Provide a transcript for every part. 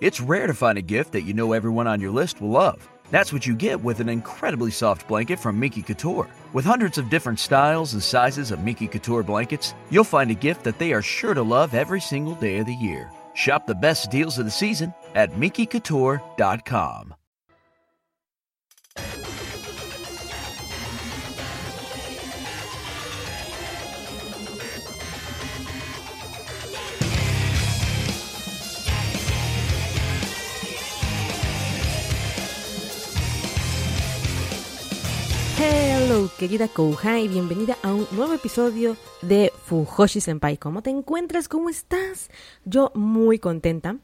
It's rare to find a gift that you know everyone on your list will love. That's what you get with an incredibly soft blanket from Miki Couture. With hundreds of different styles and sizes of Miki Couture blankets, you'll find a gift that they are sure to love every single day of the year. Shop the best deals of the season at MikiCouture.com. Hello, querida Kouhai, bienvenida a un nuevo episodio de Fujoshi Senpai. ¿Cómo te encuentras? ¿Cómo estás? Yo muy contenta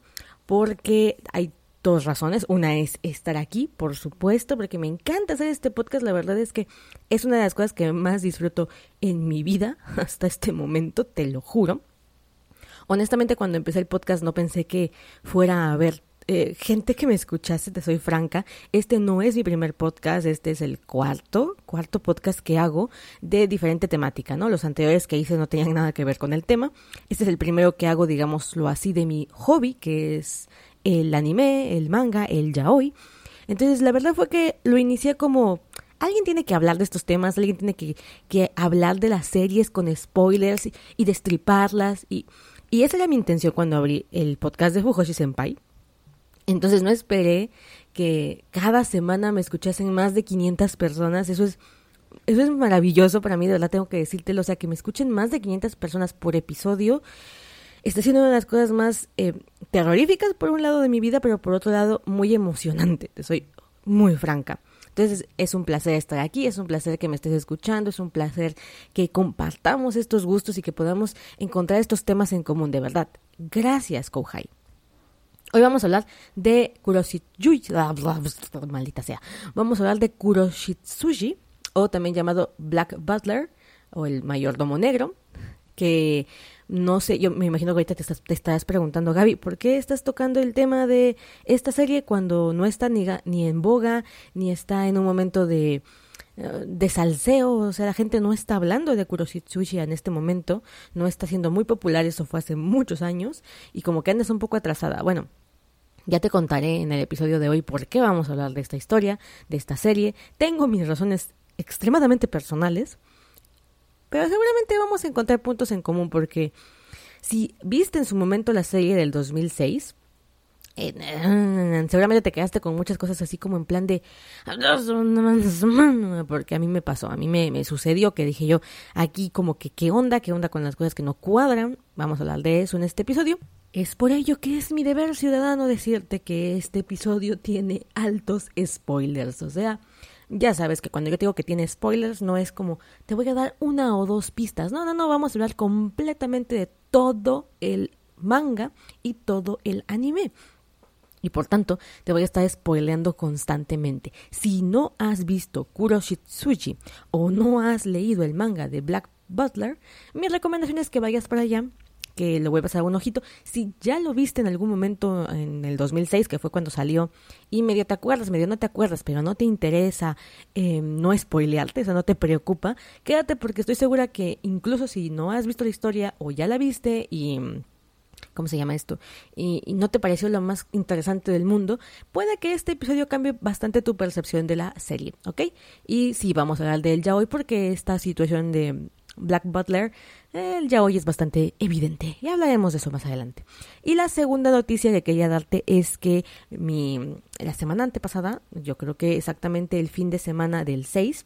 porque hay dos razones. Una es estar aquí, por supuesto, porque me encanta hacer este podcast. La verdad es que es una de las cosas que más disfruto en mi vida hasta este momento, te lo juro. Honestamente, cuando empecé el podcast no pensé que fuera a haber eh, gente que me escuchase, te soy franca, este no es mi primer podcast, este es el cuarto, cuarto podcast que hago de diferente temática, ¿no? Los anteriores que hice no tenían nada que ver con el tema. Este es el primero que hago, digámoslo así, de mi hobby, que es el anime, el manga, el yaoi. Entonces, la verdad fue que lo inicié como alguien tiene que hablar de estos temas, alguien tiene que, hablar de las series con spoilers y, y destriparlas. Y, y esa era mi intención cuando abrí el podcast de Fujoshi Senpai. Entonces no esperé que cada semana me escuchasen más de 500 personas. Eso es, eso es maravilloso para mí, de verdad tengo que decírtelo. O sea, que me escuchen más de 500 personas por episodio. Está siendo una de las cosas más eh, terroríficas por un lado de mi vida, pero por otro lado muy emocionante. Te soy muy franca. Entonces es un placer estar aquí, es un placer que me estés escuchando, es un placer que compartamos estos gustos y que podamos encontrar estos temas en común, de verdad. Gracias, Kouhai. Hoy vamos a hablar de Kuroshitsuji, maldita sea. Vamos a hablar de Kuroshitsuji, o también llamado Black Butler, o el mayordomo negro, que no sé, yo me imagino que ahorita te, estás, te estarás preguntando, Gaby, ¿por qué estás tocando el tema de esta serie cuando no está ni, en boga, ni está en un momento de, de salseo, o sea, la gente no está hablando de Kuroshitsuji en este momento, no está siendo muy popular, eso fue hace muchos años, y como que andas un poco atrasada. Bueno, ya te contaré en el episodio de hoy por qué vamos a hablar de esta historia, de esta serie. Tengo mis razones extremadamente personales, pero seguramente vamos a encontrar puntos en común porque si viste en su momento la serie del 2006, seguramente te quedaste con muchas cosas así como en plan de porque a mí me pasó, a mí me, sucedió que dije yo aquí como que qué onda, qué onda con las cosas que no cuadran, vamos a hablar de eso en este episodio. Es por ello que es mi deber ciudadano decirte que este episodio tiene altos spoilers. O sea, ya sabes que cuando yo digo que tiene spoilers no es como te voy a dar una o dos pistas. No, no, no, vamos a hablar completamente de todo el manga y todo el anime. Y por tanto, te voy a estar spoileando constantemente. Si no has visto Kuroshitsuji o no has leído el manga de Black Butler, mi recomendación es que vayas para allá que le voy a pasar un ojito. Si ya lo viste en algún momento en el 2006, que fue cuando salió, y medio te acuerdas, medio no te acuerdas, pero no te interesa eh, no spoilearte, o sea, no te preocupa, quédate porque estoy segura que incluso si no has visto la historia o ya la viste y... ¿Cómo se llama esto? Y, no te pareció lo más interesante del mundo, puede que este episodio cambie bastante tu percepción de la serie, ¿ok? Y sí, vamos a hablar de él ya hoy porque esta situación de Black Butler, el ya hoy es bastante evidente y hablaremos de eso más adelante. Y la segunda noticia que quería darte es que mi, la semana antepasada, yo creo que exactamente el fin de semana del 6,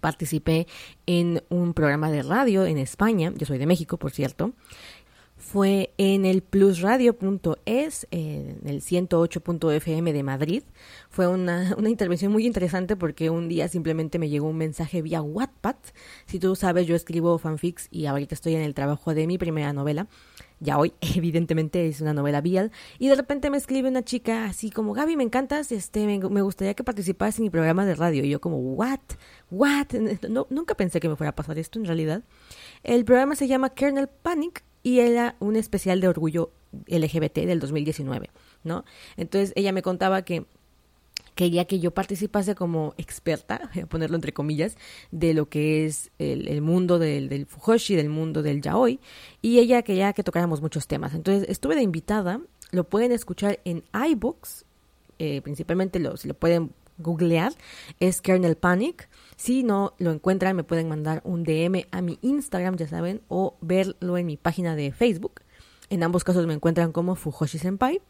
participé en un programa de radio en España, yo soy de México, por cierto, fue en el plusradio.es, en el 108.fm de Madrid. Fue una, una, intervención muy interesante porque un día simplemente me llegó un mensaje vía Wattpad. Si tú sabes, yo escribo fanfics y ahorita estoy en el trabajo de mi primera novela. Ya hoy, evidentemente, es una novela vial. Y de repente me escribe una chica así como, Gaby, me encantas, este, me, me gustaría que participaras en mi programa de radio. Y yo como, ¿what? ¿What? Nunca pensé que me fuera a pasar esto en realidad. El programa se llama Kernel Panic y era un especial de orgullo LGBT del 2019, ¿no? Entonces ella me contaba que quería que yo participase como experta, voy a ponerlo entre comillas, de lo que es el, mundo del, del, fujoshi, del mundo del yaoi, y ella quería que tocáramos muchos temas. Entonces estuve de invitada lo pueden escuchar en iBooks, eh, principalmente lo, si lo pueden googlear, es Kernel Panic. Si no lo encuentran, me pueden mandar un DM a mi Instagram, ya saben, o verlo en mi página de Facebook. En ambos casos me encuentran como Fujoshi Senpai.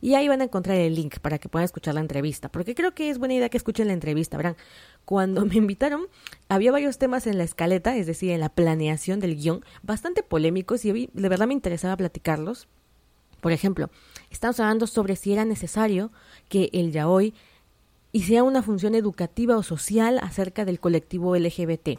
Y ahí van a encontrar el link para que puedan escuchar la entrevista. Porque creo que es buena idea que escuchen la entrevista. Verán, cuando me invitaron, había varios temas en la escaleta, es decir, en la planeación del guion, bastante polémicos y de verdad me interesaba platicarlos. Por ejemplo, estamos hablando sobre si era necesario que el yaoi hiciera una función educativa o social acerca del colectivo LGBT.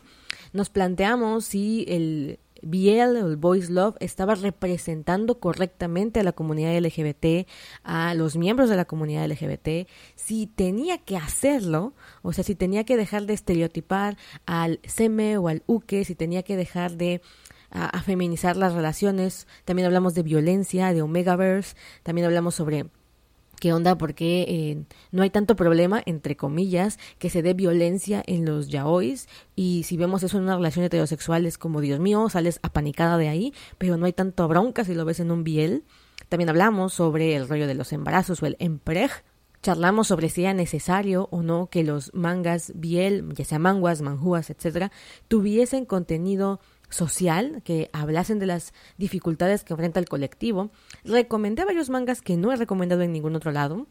Nos planteamos si el Biel o el Boys Love estaba representando correctamente a la comunidad LGBT, a los miembros de la comunidad LGBT, si tenía que hacerlo, o sea, si tenía que dejar de estereotipar al SEME o al UKE, si tenía que dejar de a, feminizar las relaciones, también hablamos de violencia, de Omegaverse, también hablamos sobre qué onda, porque eh, no hay tanto problema, entre comillas, que se dé violencia en los yaois. Y si vemos eso en una relación heterosexual, es como, Dios mío, sales apanicada de ahí, pero no hay tanto bronca si lo ves en un biel. También hablamos sobre el rollo de los embarazos o el emprej. Charlamos sobre si era necesario o no que los mangas biel, ya sea manguas, manjuas, etcétera, tuviesen contenido social, que hablasen de las dificultades que enfrenta el colectivo. Recomendé varios mangas que no he recomendado en ningún otro lado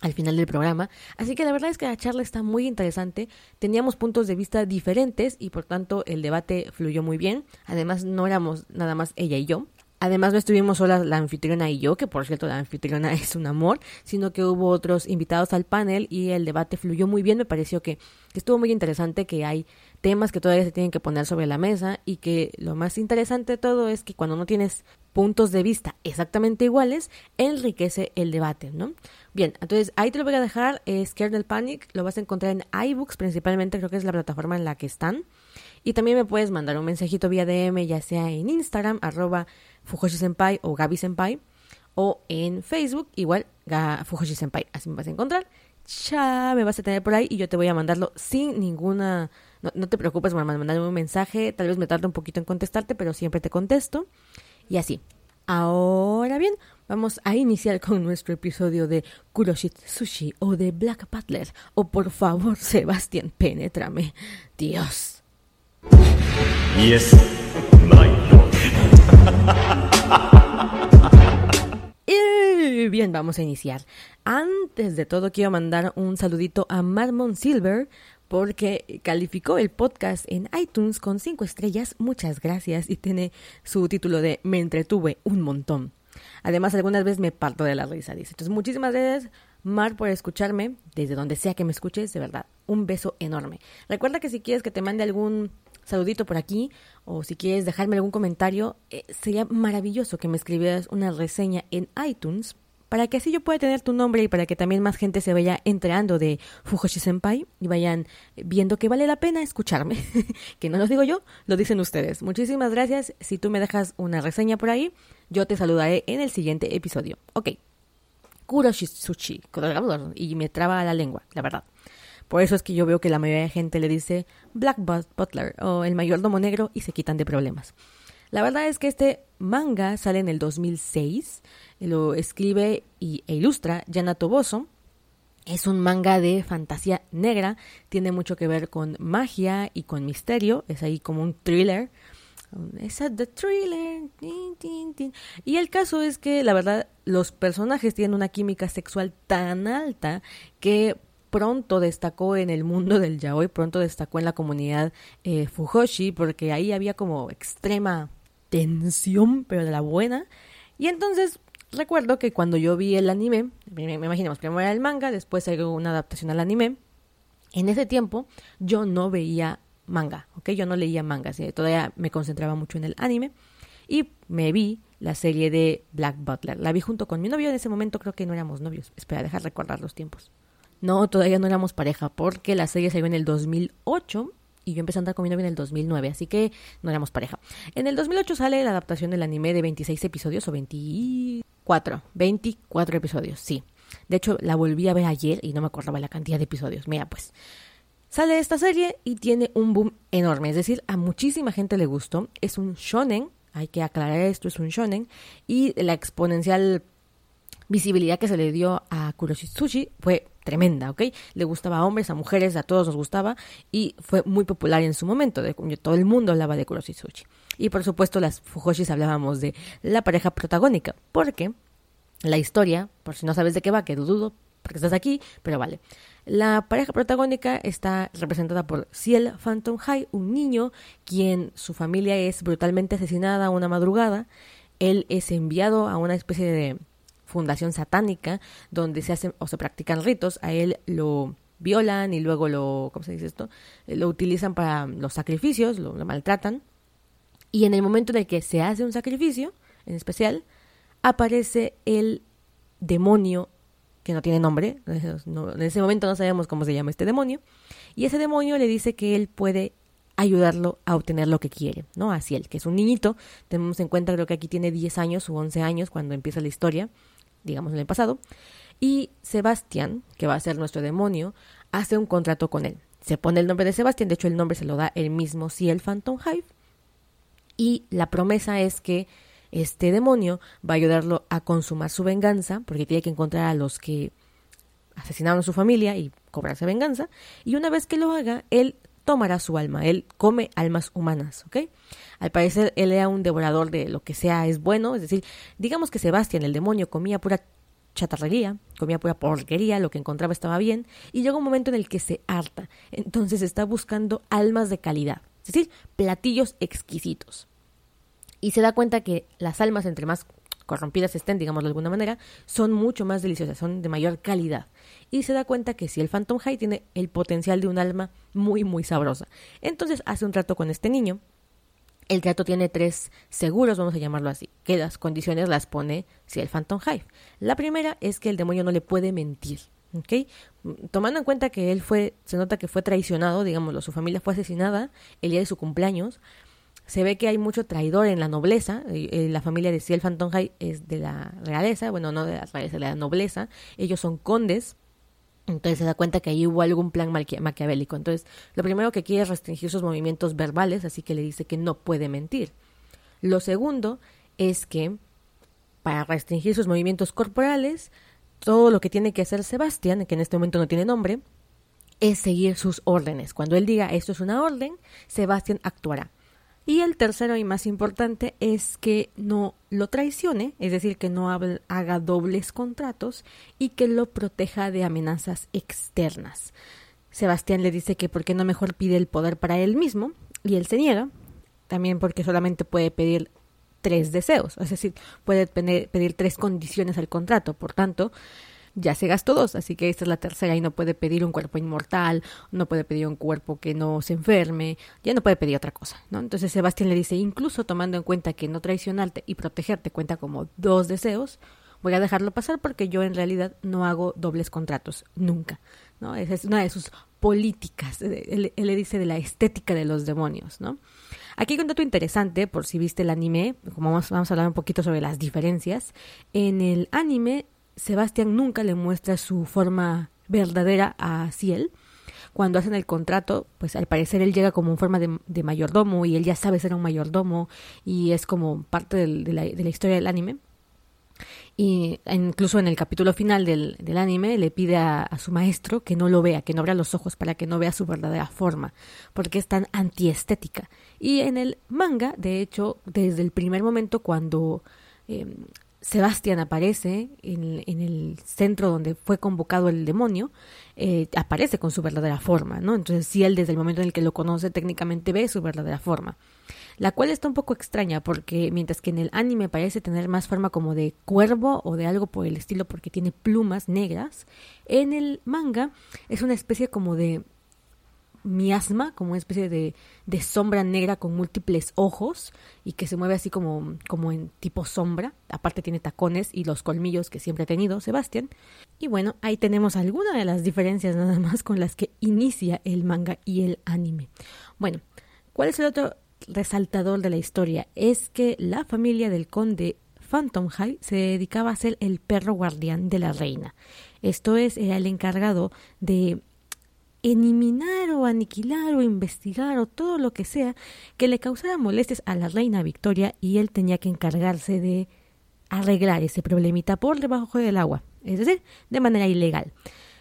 al final del programa. Así que la verdad es que la charla está muy interesante. Teníamos puntos de vista diferentes y por tanto el debate fluyó muy bien. Además no éramos nada más ella y yo. Además no estuvimos solas la anfitriona y yo, que por cierto la anfitriona es un amor, sino que hubo otros invitados al panel y el debate fluyó muy bien. Me pareció que, estuvo muy interesante, que hay temas que todavía se tienen que poner sobre la mesa y que lo más interesante de todo es que cuando no tienes puntos de vista exactamente iguales, enriquece el debate, ¿no? Bien, entonces ahí te lo voy a dejar, es Kernel Panic, lo vas a encontrar en iBooks principalmente, creo que es la plataforma en la que están. Y también me puedes mandar un mensajito vía DM, ya sea en Instagram, arroba Fujoshi Senpai o Gabi Senpai, o en Facebook, igual Fujoshi Senpai, así me vas a encontrar. Ya me vas a tener por ahí y yo te voy a mandarlo sin ninguna no, te preocupes por mandarme un mensaje, tal vez me tarde un poquito en contestarte, pero siempre te contesto. Y así. Ahora bien, vamos a iniciar con nuestro episodio de Kuroshit Sushi o de Black Butler. O por favor, Sebastián, penétrame. Dios. Yes, Y bien, vamos a iniciar. Antes de todo, quiero mandar un saludito a Marmon Silver, porque calificó el podcast en iTunes con cinco estrellas, muchas gracias, y tiene su título de Me entretuve un montón. Además, algunas veces me parto de la risa, dice. Entonces, muchísimas gracias, Mar, por escucharme, desde donde sea que me escuches, de verdad, un beso enorme. Recuerda que si quieres que te mande algún saludito por aquí, o si quieres dejarme algún comentario, eh, sería maravilloso que me escribieras una reseña en iTunes para que así yo pueda tener tu nombre y para que también más gente se vaya enterando de Fujoshi Senpai y vayan viendo que vale la pena escucharme. que no lo digo yo, lo dicen ustedes. Muchísimas gracias. Si tú me dejas una reseña por ahí, yo te saludaré en el siguiente episodio. Ok. Kuroshizuchi. Y me traba la lengua, la verdad. Por eso es que yo veo que la mayoría de gente le dice Black Butler o el mayordomo negro y se quitan de problemas. La verdad es que este manga sale en el 2006 lo escribe y, e ilustra Yana Toboso. Es un manga de fantasía negra, tiene mucho que ver con magia y con misterio, es ahí como un thriller. Es the thriller. Y el caso es que la verdad los personajes tienen una química sexual tan alta que pronto destacó en el mundo del yaoi, pronto destacó en la comunidad eh, Fujoshi, porque ahí había como extrema tensión, pero de la buena. Y entonces recuerdo que cuando yo vi el anime, me, imaginemos, primero era el manga, después hay una adaptación al anime. En ese tiempo yo no veía manga, ¿ok? Yo no leía manga, todavía me concentraba mucho en el anime. Y me vi la serie de Black Butler. La vi junto con mi novio, en ese momento creo que no éramos novios. Espera, dejar recordar los tiempos. No, todavía no éramos pareja, porque la serie salió en el 2008 y yo empecé a andar con mi novio en el 2009, así que no éramos pareja. En el 2008 sale la adaptación del anime de 26 episodios o 24, 24 episodios, sí. De hecho, la volví a ver ayer y no me acordaba la cantidad de episodios. Mira, pues sale esta serie y tiene un boom enorme, es decir, a muchísima gente le gustó. Es un shonen, hay que aclarar esto, es un shonen y la exponencial visibilidad que se le dio a Kuroshitsuji fue tremenda, ¿ok? Le gustaba a hombres, a mujeres, a todos nos gustaba y fue muy popular en su momento. De, todo el mundo hablaba de Kuroshitsuji. Y por supuesto, las Fujoshis hablábamos de la pareja protagónica, porque la historia, por si no sabes de qué va, que dudo porque estás aquí, pero vale. La pareja protagónica está representada por Ciel Phantom High, un niño quien su familia es brutalmente asesinada una madrugada. Él es enviado a una especie de fundación satánica donde se hacen o se practican ritos. A él lo violan y luego lo, ¿cómo se dice esto? Lo utilizan para los sacrificios, lo, maltratan. Y en el momento en el que se hace un sacrificio, en especial, aparece el demonio que no tiene nombre, en ese momento no sabemos cómo se llama este demonio, y ese demonio le dice que él puede ayudarlo a obtener lo que quiere, ¿no? Así él, que es un niñito, tenemos en cuenta creo que aquí tiene 10 años o 11 años cuando empieza la historia, digamos en el pasado, y Sebastián, que va a ser nuestro demonio, hace un contrato con él. Se pone el nombre de Sebastián, de hecho el nombre se lo da el mismo el Phantom Hive, y la promesa es que este demonio va a ayudarlo a consumar su venganza, porque tiene que encontrar a los que asesinaron a su familia y cobrarse venganza. Y una vez que lo haga, él tomará su alma. Él come almas humanas, ¿ok? Al parecer, él era un devorador de lo que sea es bueno. Es decir, digamos que Sebastián, el demonio, comía pura chatarrería, comía pura porquería, lo que encontraba estaba bien, y llega un momento en el que se harta. Entonces está buscando almas de calidad, es decir, platillos exquisitos y se da cuenta que las almas, entre más corrompidas estén, digamos de alguna manera, son mucho más deliciosas, son de mayor calidad. Y se da cuenta que si el Phantom High tiene el potencial de un alma muy, muy sabrosa. Entonces hace un trato con este niño. El trato tiene tres seguros, vamos a llamarlo así, que las condiciones las pone si el Phantom High. La primera es que el demonio no le puede mentir. Tomando en cuenta que él fue, se nota que fue traicionado, digámoslo, su familia fue asesinada el día de su cumpleaños, se ve que hay mucho traidor en la nobleza. Eh, la familia de Ciel Phantom High es de la realeza, bueno, no de la realeza, de la nobleza. Ellos son condes. Entonces se da cuenta que ahí hubo algún plan maquiavélico. Entonces, lo primero que quiere es restringir sus movimientos verbales, así que le dice que no puede mentir. Lo segundo es que para restringir sus movimientos corporales, todo lo que tiene que hacer Sebastián, que en este momento no tiene nombre, es seguir sus órdenes. Cuando él diga esto es una orden, Sebastián actuará. Y el tercero y más importante es que no lo traicione, es decir, que no haga dobles contratos y que lo proteja de amenazas externas. Sebastián le dice que por qué no mejor pide el poder para él mismo y él se niega, también porque solamente puede pedir tres deseos, es decir, puede pedir tres condiciones al contrato, por tanto, ya se gastó dos, así que esta es la tercera y no puede pedir un cuerpo inmortal, no puede pedir un cuerpo que no se enferme, ya no puede pedir otra cosa, ¿no? Entonces Sebastián le dice, incluso tomando en cuenta que no traicionarte y protegerte cuenta como dos deseos, voy a dejarlo pasar porque yo en realidad no hago dobles contratos, nunca, ¿no? Esa es una de sus políticas, él, le dice de la estética de los demonios, ¿no? Aquí hay un dato interesante, por si viste el anime, como vamos a hablar un poquito sobre las diferencias. En el anime Sebastián nunca le muestra su forma verdadera a Ciel. Cuando hacen el contrato, pues al parecer él llega como en forma de, mayordomo y él ya sabe ser un mayordomo y es como parte de, la, historia del anime. Y incluso en el capítulo final del, anime le pide a, a, su maestro que no lo vea, que no abra los ojos para que no vea su verdadera forma, porque es tan antiestética. Y en el manga, de hecho, desde el primer momento cuando em, Sebastián aparece en, el centro donde fue convocado el demonio, eh, aparece con su verdadera forma, ¿no? Entonces, si él desde el momento en el que lo conoce técnicamente ve su verdadera forma, la cual está un poco extraña porque mientras que en el anime parece tener más forma como de cuervo o de algo por el estilo porque tiene plumas negras, en el manga es una especie como de miasma, como una especie de, sombra negra con múltiples ojos y que se mueve así como, como en tipo sombra. Aparte tiene tacones y los colmillos que siempre ha tenido Sebastián. Y bueno, ahí tenemos algunas de las diferencias nada más con las que inicia el manga y el anime. Bueno, ¿cuál es el otro resaltador de la historia? Es que la familia del conde Phantom High se dedicaba a ser el perro guardián de la reina. Esto es, era el encargado de eliminar o aniquilar o investigar o todo lo que sea que le causara molestias a la reina Victoria y él tenía que encargarse de arreglar ese problemita por debajo del agua, es decir, de manera ilegal.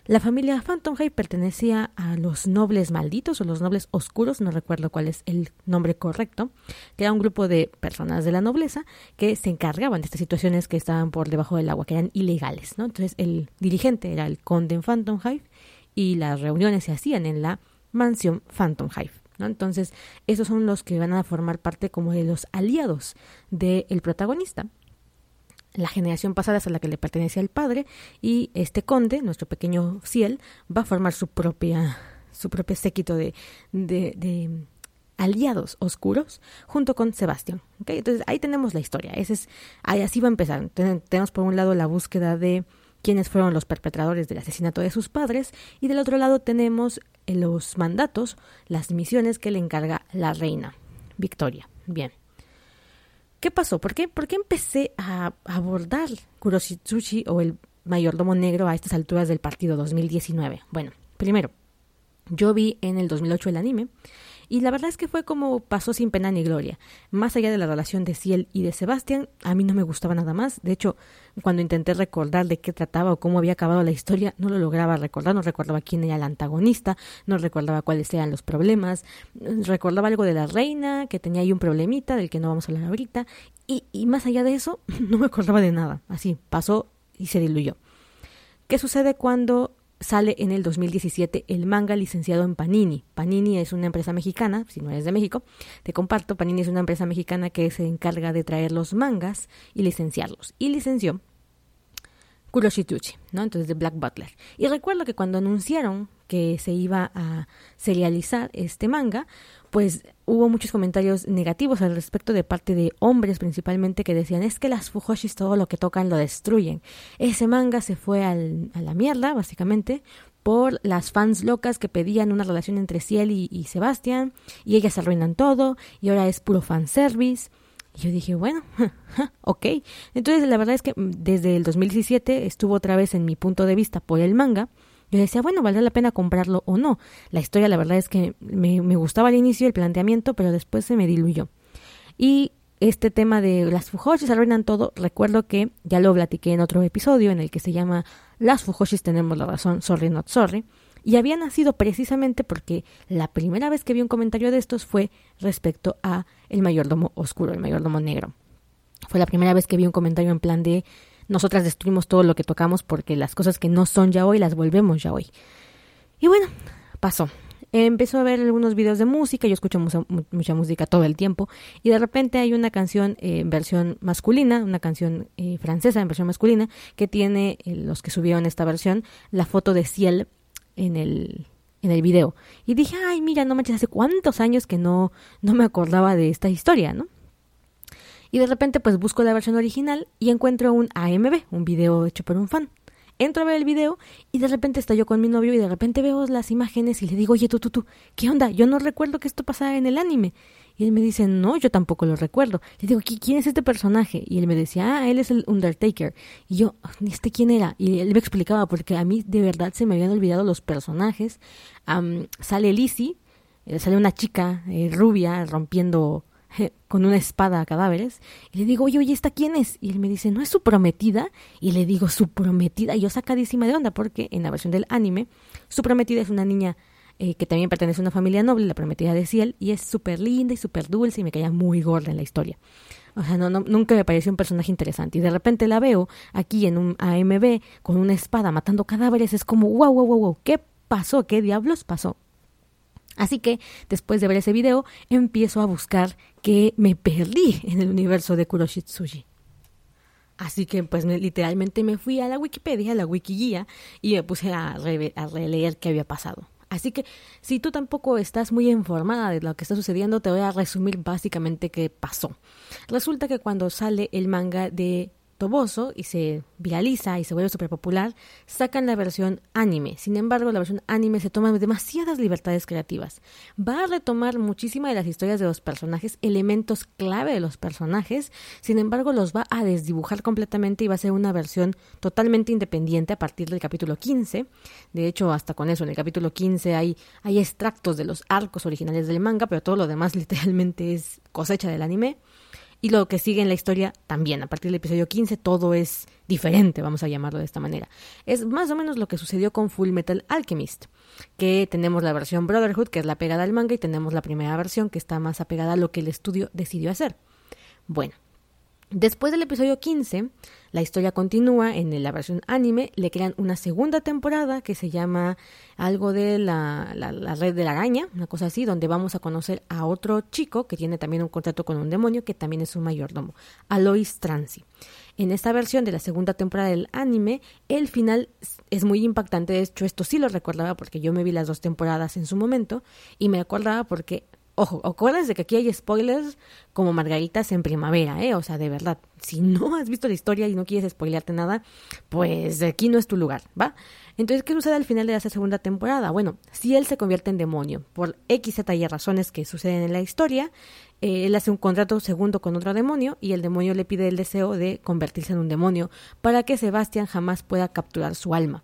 La familia Phantom Hive pertenecía a los nobles malditos o los nobles oscuros, no recuerdo cuál es el nombre correcto, que era un grupo de personas de la nobleza que se encargaban de estas situaciones que estaban por debajo del agua, que eran ilegales. ¿no? Entonces el dirigente era el conde Phantom Hive y las reuniones se hacían en la mansión Phantom Hive. ¿no? Entonces, esos son los que van a formar parte como de los aliados del protagonista la generación pasada es a la que le pertenecía el padre y este conde, nuestro pequeño Ciel, va a formar su propia su propio séquito de, de, aliados oscuros junto con Sebastián. Entonces ahí tenemos la historia. Ese es, ahí así va a empezar. Tenemos por un lado la búsqueda de quiénes fueron los perpetradores del asesinato de sus padres y del otro lado tenemos los mandatos, las misiones que le encarga la reina Victoria. Bien. ¿Qué pasó? ¿Por qué, ¿Por qué empecé a abordar Kuroshitsuchi o el mayordomo negro a estas alturas del partido 2019? Bueno, primero, yo vi en el 2008 el anime y la verdad es que fue como pasó sin pena ni gloria. Más allá de la relación de Ciel y de Sebastián, a mí no me gustaba nada más. De hecho, cuando intenté recordar de qué trataba o cómo había acabado la historia, no lo lograba recordar, no recordaba quién era el antagonista, no recordaba cuáles eran los problemas, recordaba algo de la reina, que tenía ahí un problemita del que no vamos a hablar ahorita, y, y más allá de eso, no me acordaba de nada. Así, pasó y se diluyó. ¿Qué sucede cuando sale en el 2017 el manga licenciado en Panini. Panini es una empresa mexicana, si no eres de México, te comparto, Panini es una empresa mexicana que se encarga de traer los mangas y licenciarlos. Y licenció Kuroshituchi, ¿no? Entonces de Black Butler. Y recuerdo que cuando anunciaron que se iba a serializar este manga, pues hubo muchos comentarios negativos al respecto de parte de hombres principalmente que decían es que las Fujoshis todo lo que tocan lo destruyen. Ese manga se fue al, a la mierda, básicamente, por las fans locas que pedían una relación entre Ciel y, y Sebastián, y ellas arruinan todo, y ahora es puro fanservice. Y yo dije, bueno, ok. Entonces la verdad es que desde el 2017 estuvo otra vez en mi punto de vista por el manga, yo decía, bueno, valdrá la pena comprarlo o no. La historia, la verdad es que me, gustaba al inicio el planteamiento, pero después se me diluyó. Y este tema de las Fujoshis arruinan todo, recuerdo que ya lo platiqué en otro episodio en el que se llama Las Fujoshis tenemos la razón, sorry not sorry, y había nacido precisamente porque la primera vez que vi un comentario de estos fue respecto a el mayordomo oscuro, el mayordomo negro. Fue la primera vez que vi un comentario en plan de nosotras destruimos todo lo que tocamos porque las cosas que no son ya hoy las volvemos ya hoy. Y bueno, pasó. Empezó a ver algunos videos de música, yo escucho mucha, música todo el tiempo, y de repente hay una canción en versión masculina, una canción eh, francesa en versión masculina, que tiene, eh, los que subieron esta versión, la foto de Ciel en el, en el video. Y dije, ay, mira, no manches, hace cuántos años que no, no me acordaba de esta historia, ¿no? Y de repente pues busco la versión original y encuentro un AMB, un video hecho por un fan. Entro a ver el video y de repente estoy yo con mi novio y de repente veo las imágenes y le digo, oye, tú, tú, tú, ¿qué onda? Yo no recuerdo que esto pasara en el anime. Y él me dice, no, yo tampoco lo recuerdo. Le digo, ¿quién es este personaje? Y él me decía, ah, él es el Undertaker. Y yo, ¿este quién era? Y él me explicaba, porque a mí de verdad se me habían olvidado los personajes. sale Lizzie, eh, sale una chica eh, rubia rompiendo con una espada a cadáveres. Y le digo, oye, oye, ¿esta quién es? Y él me dice, ¿no es su prometida? Y le digo, su prometida. Y yo sacadísima de onda porque en la versión del anime, su prometida es una niña eh, que también pertenece a una familia noble, la prometida de Ciel, y es súper linda y súper dulce y me caía muy gorda en la historia. O sea, no, nunca me pareció un personaje interesante. Y de repente la veo aquí en un AMB con una espada matando cadáveres. Es como, wow, wow, wow, wow, ¿qué pasó? ¿Qué diablos pasó? Así que después de ver ese video empiezo a buscar que me perdí en el universo de Kuroshitsuji. Así que pues literalmente me fui a la Wikipedia, a la Wikiguía, y me puse a, a releer qué había pasado. Así que si tú tampoco estás muy informada de lo que está sucediendo, te voy a resumir básicamente qué pasó. Resulta que cuando sale el manga de Toboso y se viraliza y se vuelve súper popular, sacan la versión anime. Sin embargo, la versión anime se toma demasiadas libertades creativas. Va a retomar muchísimas de las historias de los personajes, elementos clave de los personajes, sin embargo, los va a desdibujar completamente y va a ser una versión totalmente independiente a partir del capítulo 15. De hecho, hasta con eso, en el capítulo 15 hay, hay extractos de los arcos originales del manga, pero todo lo demás literalmente es cosecha del anime. Y lo que sigue en la historia también. A partir del episodio 15 todo es diferente, vamos a llamarlo de esta manera. Es más o menos lo que sucedió con Full Metal Alchemist, que tenemos la versión Brotherhood, que es la pegada al manga, y tenemos la primera versión, que está más apegada a lo que el estudio decidió hacer. Bueno, Después del episodio 15, la historia continúa en la versión anime, le crean una segunda temporada que se llama algo de la, red de la araña, una cosa así, donde vamos a conocer a otro chico que tiene también un contrato con un demonio que también es un mayordomo, Alois Transi. En esta versión de la segunda temporada del anime, el final es muy impactante. De hecho, esto sí lo recordaba porque yo me vi las dos temporadas en su momento y me acordaba porque Ojo, acuérdense que aquí hay spoilers como margaritas en primavera, ¿eh? O sea, de verdad, si no has visto la historia y no quieres spoilearte nada, pues aquí no es tu lugar, ¿va? Entonces, ¿qué sucede al final de esa segunda temporada? Bueno, si él se convierte en demonio, por X, Z y razones que suceden en la historia, eh, él hace un contrato segundo con otro demonio y el demonio le pide el deseo de convertirse en un demonio para que Sebastián jamás pueda capturar su alma.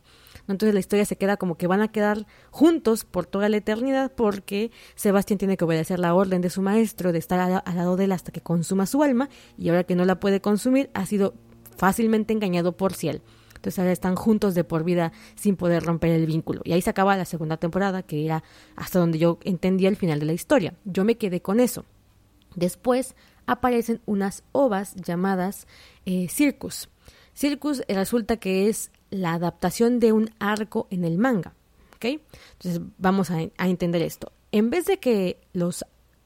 Entonces la historia se queda como que van a quedar juntos por toda la eternidad porque Sebastián tiene que obedecer la orden de su maestro de estar al, lado de él hasta que consuma su alma y ahora que no la puede consumir ha sido fácilmente engañado por Ciel. Entonces ahora están juntos de por vida sin poder romper el vínculo. Y ahí se acaba la segunda temporada, que era hasta donde yo entendía el final de la historia. Yo me quedé con eso. Después aparecen unas ovas llamadas eh, Circus. Circus resulta que es la adaptación de un arco en el manga. ¿Ok? Entonces vamos a, entender esto. En vez de que los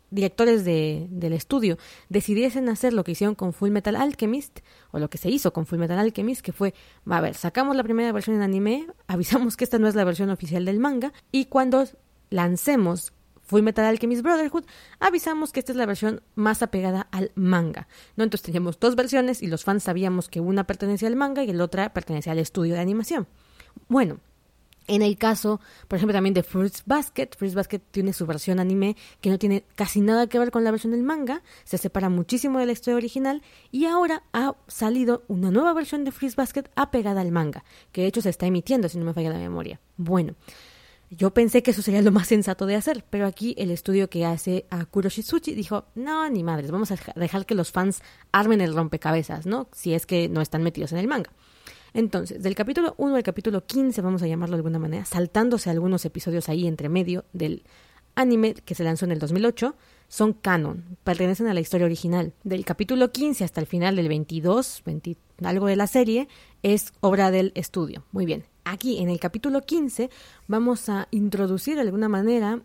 directores de, del estudio decidiesen hacer lo que hicieron con Full Metal Alchemist, o lo que se hizo con Full Metal Alchemist, que fue, a ver, sacamos la primera versión en anime, avisamos que esta no es la versión oficial del manga, y cuando lancemos Full Metal Alchemist Brotherhood, avisamos que esta es la versión más apegada al manga. ¿no? Entonces teníamos dos versiones y los fans sabíamos que una pertenecía al manga y la otra pertenecía al estudio de animación. Bueno, en el caso, por ejemplo, también de Fruits Basket, Fruits Basket tiene su versión anime que no tiene casi nada que ver con la versión del manga, se separa muchísimo de la historia original y ahora ha salido una nueva versión de Fruits Basket apegada al manga, que de hecho se está emitiendo si no me falla la memoria. Bueno, yo pensé que eso sería lo más sensato de hacer, pero aquí el estudio que hace a Kuroshizuchi dijo, no, ni madres, vamos a dejar que los fans armen el rompecabezas, ¿no? Si es que no están metidos en el manga. Entonces, del capítulo 1 al capítulo 15, vamos a llamarlo de alguna manera, saltándose algunos episodios ahí entre medio del anime que se lanzó en el 2008, son canon, pertenecen a la historia original. Del capítulo 15 hasta el final del 22, 20, algo de la serie, es obra del estudio. Muy bien. Aquí en el capítulo 15 vamos a introducir de alguna manera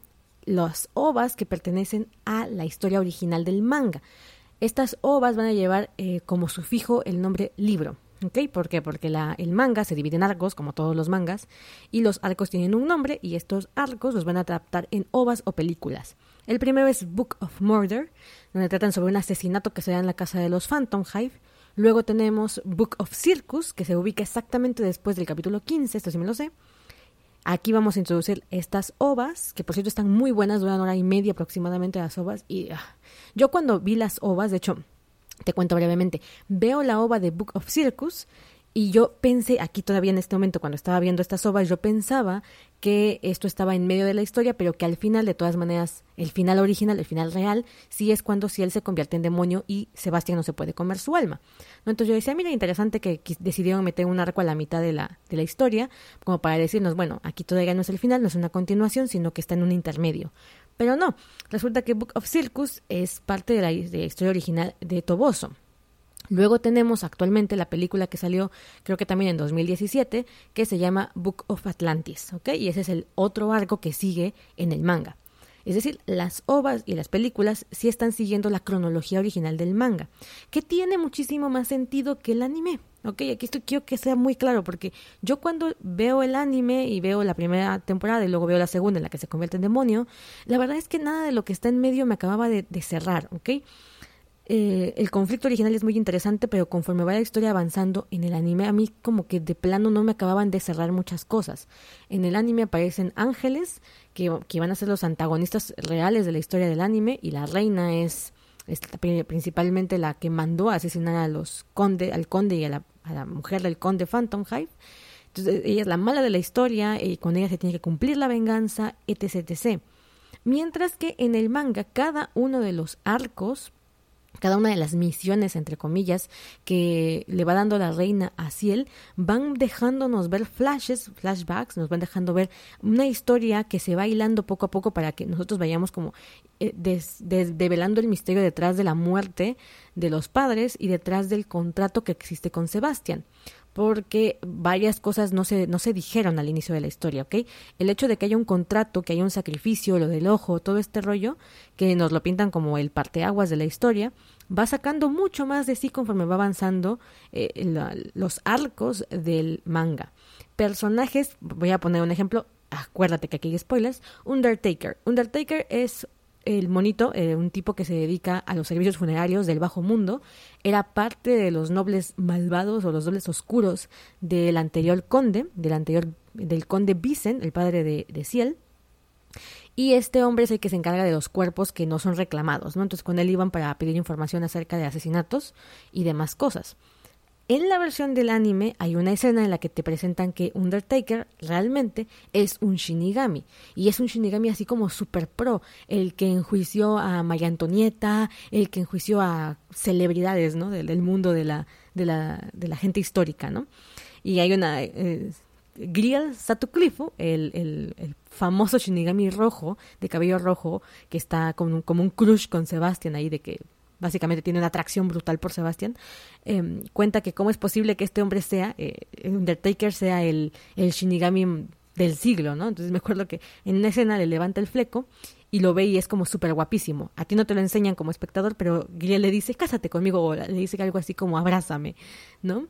las ovas que pertenecen a la historia original del manga. Estas ovas van a llevar eh, como sufijo el nombre libro. ¿Ok? ¿Por qué? Porque el manga se divide en arcos, como todos los mangas, y los arcos tienen un nombre y estos arcos los van a adaptar en ovas o películas. El primero es Book of Murder, donde tratan sobre un asesinato que se da en la casa de los Phantom Hive. Luego tenemos Book of Circus, que se ubica exactamente después del capítulo 15, esto sí me lo sé. Aquí vamos a introducir estas ovas, que por cierto están muy buenas, duran hora y media aproximadamente las ovas. Y ah, yo cuando vi las ovas, de hecho, te cuento brevemente, veo la ova de Book of Circus y yo pensé, aquí todavía en este momento, cuando estaba viendo estas obras, yo pensaba que esto estaba en medio de la historia, pero que al final, de todas maneras, el final original, el final real, sí es cuando si él se convierte en demonio y Sebastián no se puede comer su alma. ¿No? Entonces yo decía, mira, interesante que decidieron meter un arco a la mitad de la, de la historia, como para decirnos, bueno, aquí todavía no es el final, no es una continuación, sino que está en un intermedio. Pero no, resulta que Book of Circus es parte de la historia original de Toboso. Luego tenemos actualmente la película que salió, creo que también en 2017, que se llama Book of Atlantis, ¿ok? Y ese es el otro arco que sigue en el manga. Es decir, las ovas y las películas sí están siguiendo la cronología original del manga, que tiene muchísimo más sentido que el anime. Ok, aquí esto quiero que sea muy claro, porque yo cuando veo el anime y veo la primera temporada y luego veo la segunda en la que se convierte en demonio, la verdad es que nada de lo que está en medio me acababa de, de cerrar, ¿ok? Eh, el conflicto original es muy interesante, pero conforme va la historia avanzando en el anime, a mí como que de plano no me acababan de cerrar muchas cosas. En el anime aparecen ángeles que, van a ser los antagonistas reales de la historia del anime y la reina es, principalmente la que mandó a asesinar a los conde, al conde y a la, a la mujer del conde Phantom Hive. Entonces ella es la mala de la historia y con ella se tiene que cumplir la venganza, etc, etc. Mientras que en el manga cada uno de los arcos cada una de las misiones, entre comillas, que le va dando la reina a Ciel, van dejándonos ver flashes, flashbacks, nos van dejando ver una historia que se va hilando poco a poco para que nosotros vayamos como eh, develando el misterio detrás de la muerte de los padres y detrás del contrato que existe con Sebastián porque varias cosas no se, no se dijeron al inicio de la historia, ¿ok? El hecho de que haya un contrato, que haya un sacrificio, lo del ojo, todo este rollo, que nos lo pintan como el parteaguas de la historia, va sacando mucho más de sí conforme va avanzando eh, los arcos del manga. Personajes, voy a poner un ejemplo, acuérdate que aquí hay spoilers, Undertaker. Undertaker es el monito, eh, un tipo que se dedica a los servicios funerarios del bajo mundo, era parte de los nobles malvados o los nobles oscuros del anterior conde, del anterior del conde Vicen, el padre de, de Ciel. Y este hombre es el que se encarga de los cuerpos que no son reclamados, ¿no? Entonces con él iban para pedir información acerca de asesinatos y demás cosas. En la versión del anime hay una escena en la que te presentan que Undertaker realmente es un Shinigami. Y es un Shinigami así como super pro. El que enjuició a María Antonieta, el que enjuició a celebridades, ¿no? Del, mundo de la, de, la, de la gente histórica, ¿no? Y hay una... Eh, Griel Satuclifo, el, el, famoso Shinigami rojo, de cabello rojo, que está como, como un crush con Sebastian ahí de que básicamente tiene una atracción brutal por Sebastián, em, cuenta que cómo es posible que este hombre sea, eh, Undertaker sea el, Shinigami del siglo, ¿no? Entonces me acuerdo que en una escena le levanta el fleco y lo ve y es como súper guapísimo. A ti no te lo enseñan como espectador, pero Guillermo le dice, cásate conmigo, o le dice algo así como abrázame, ¿no?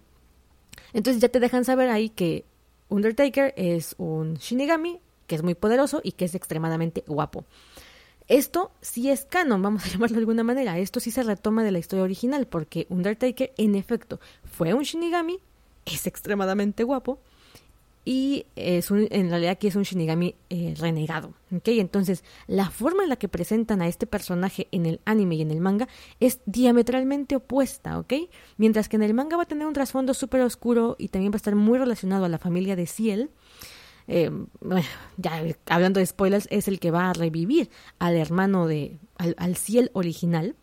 Entonces ya te dejan saber ahí que Undertaker es un Shinigami que es muy poderoso y que es extremadamente guapo. Esto sí es canon, vamos a llamarlo de alguna manera. Esto sí se retoma de la historia original, porque Undertaker, en efecto, fue un Shinigami, es extremadamente guapo, y es un, en realidad aquí es un Shinigami eh, renegado. ¿okay? Entonces, la forma en la que presentan a este personaje en el anime y en el manga es diametralmente opuesta, ¿ok? Mientras que en el manga va a tener un trasfondo súper oscuro y también va a estar muy relacionado a la familia de Ciel, eh, ya hablando de spoilers, es el que va a revivir al hermano de, al, Ciel original,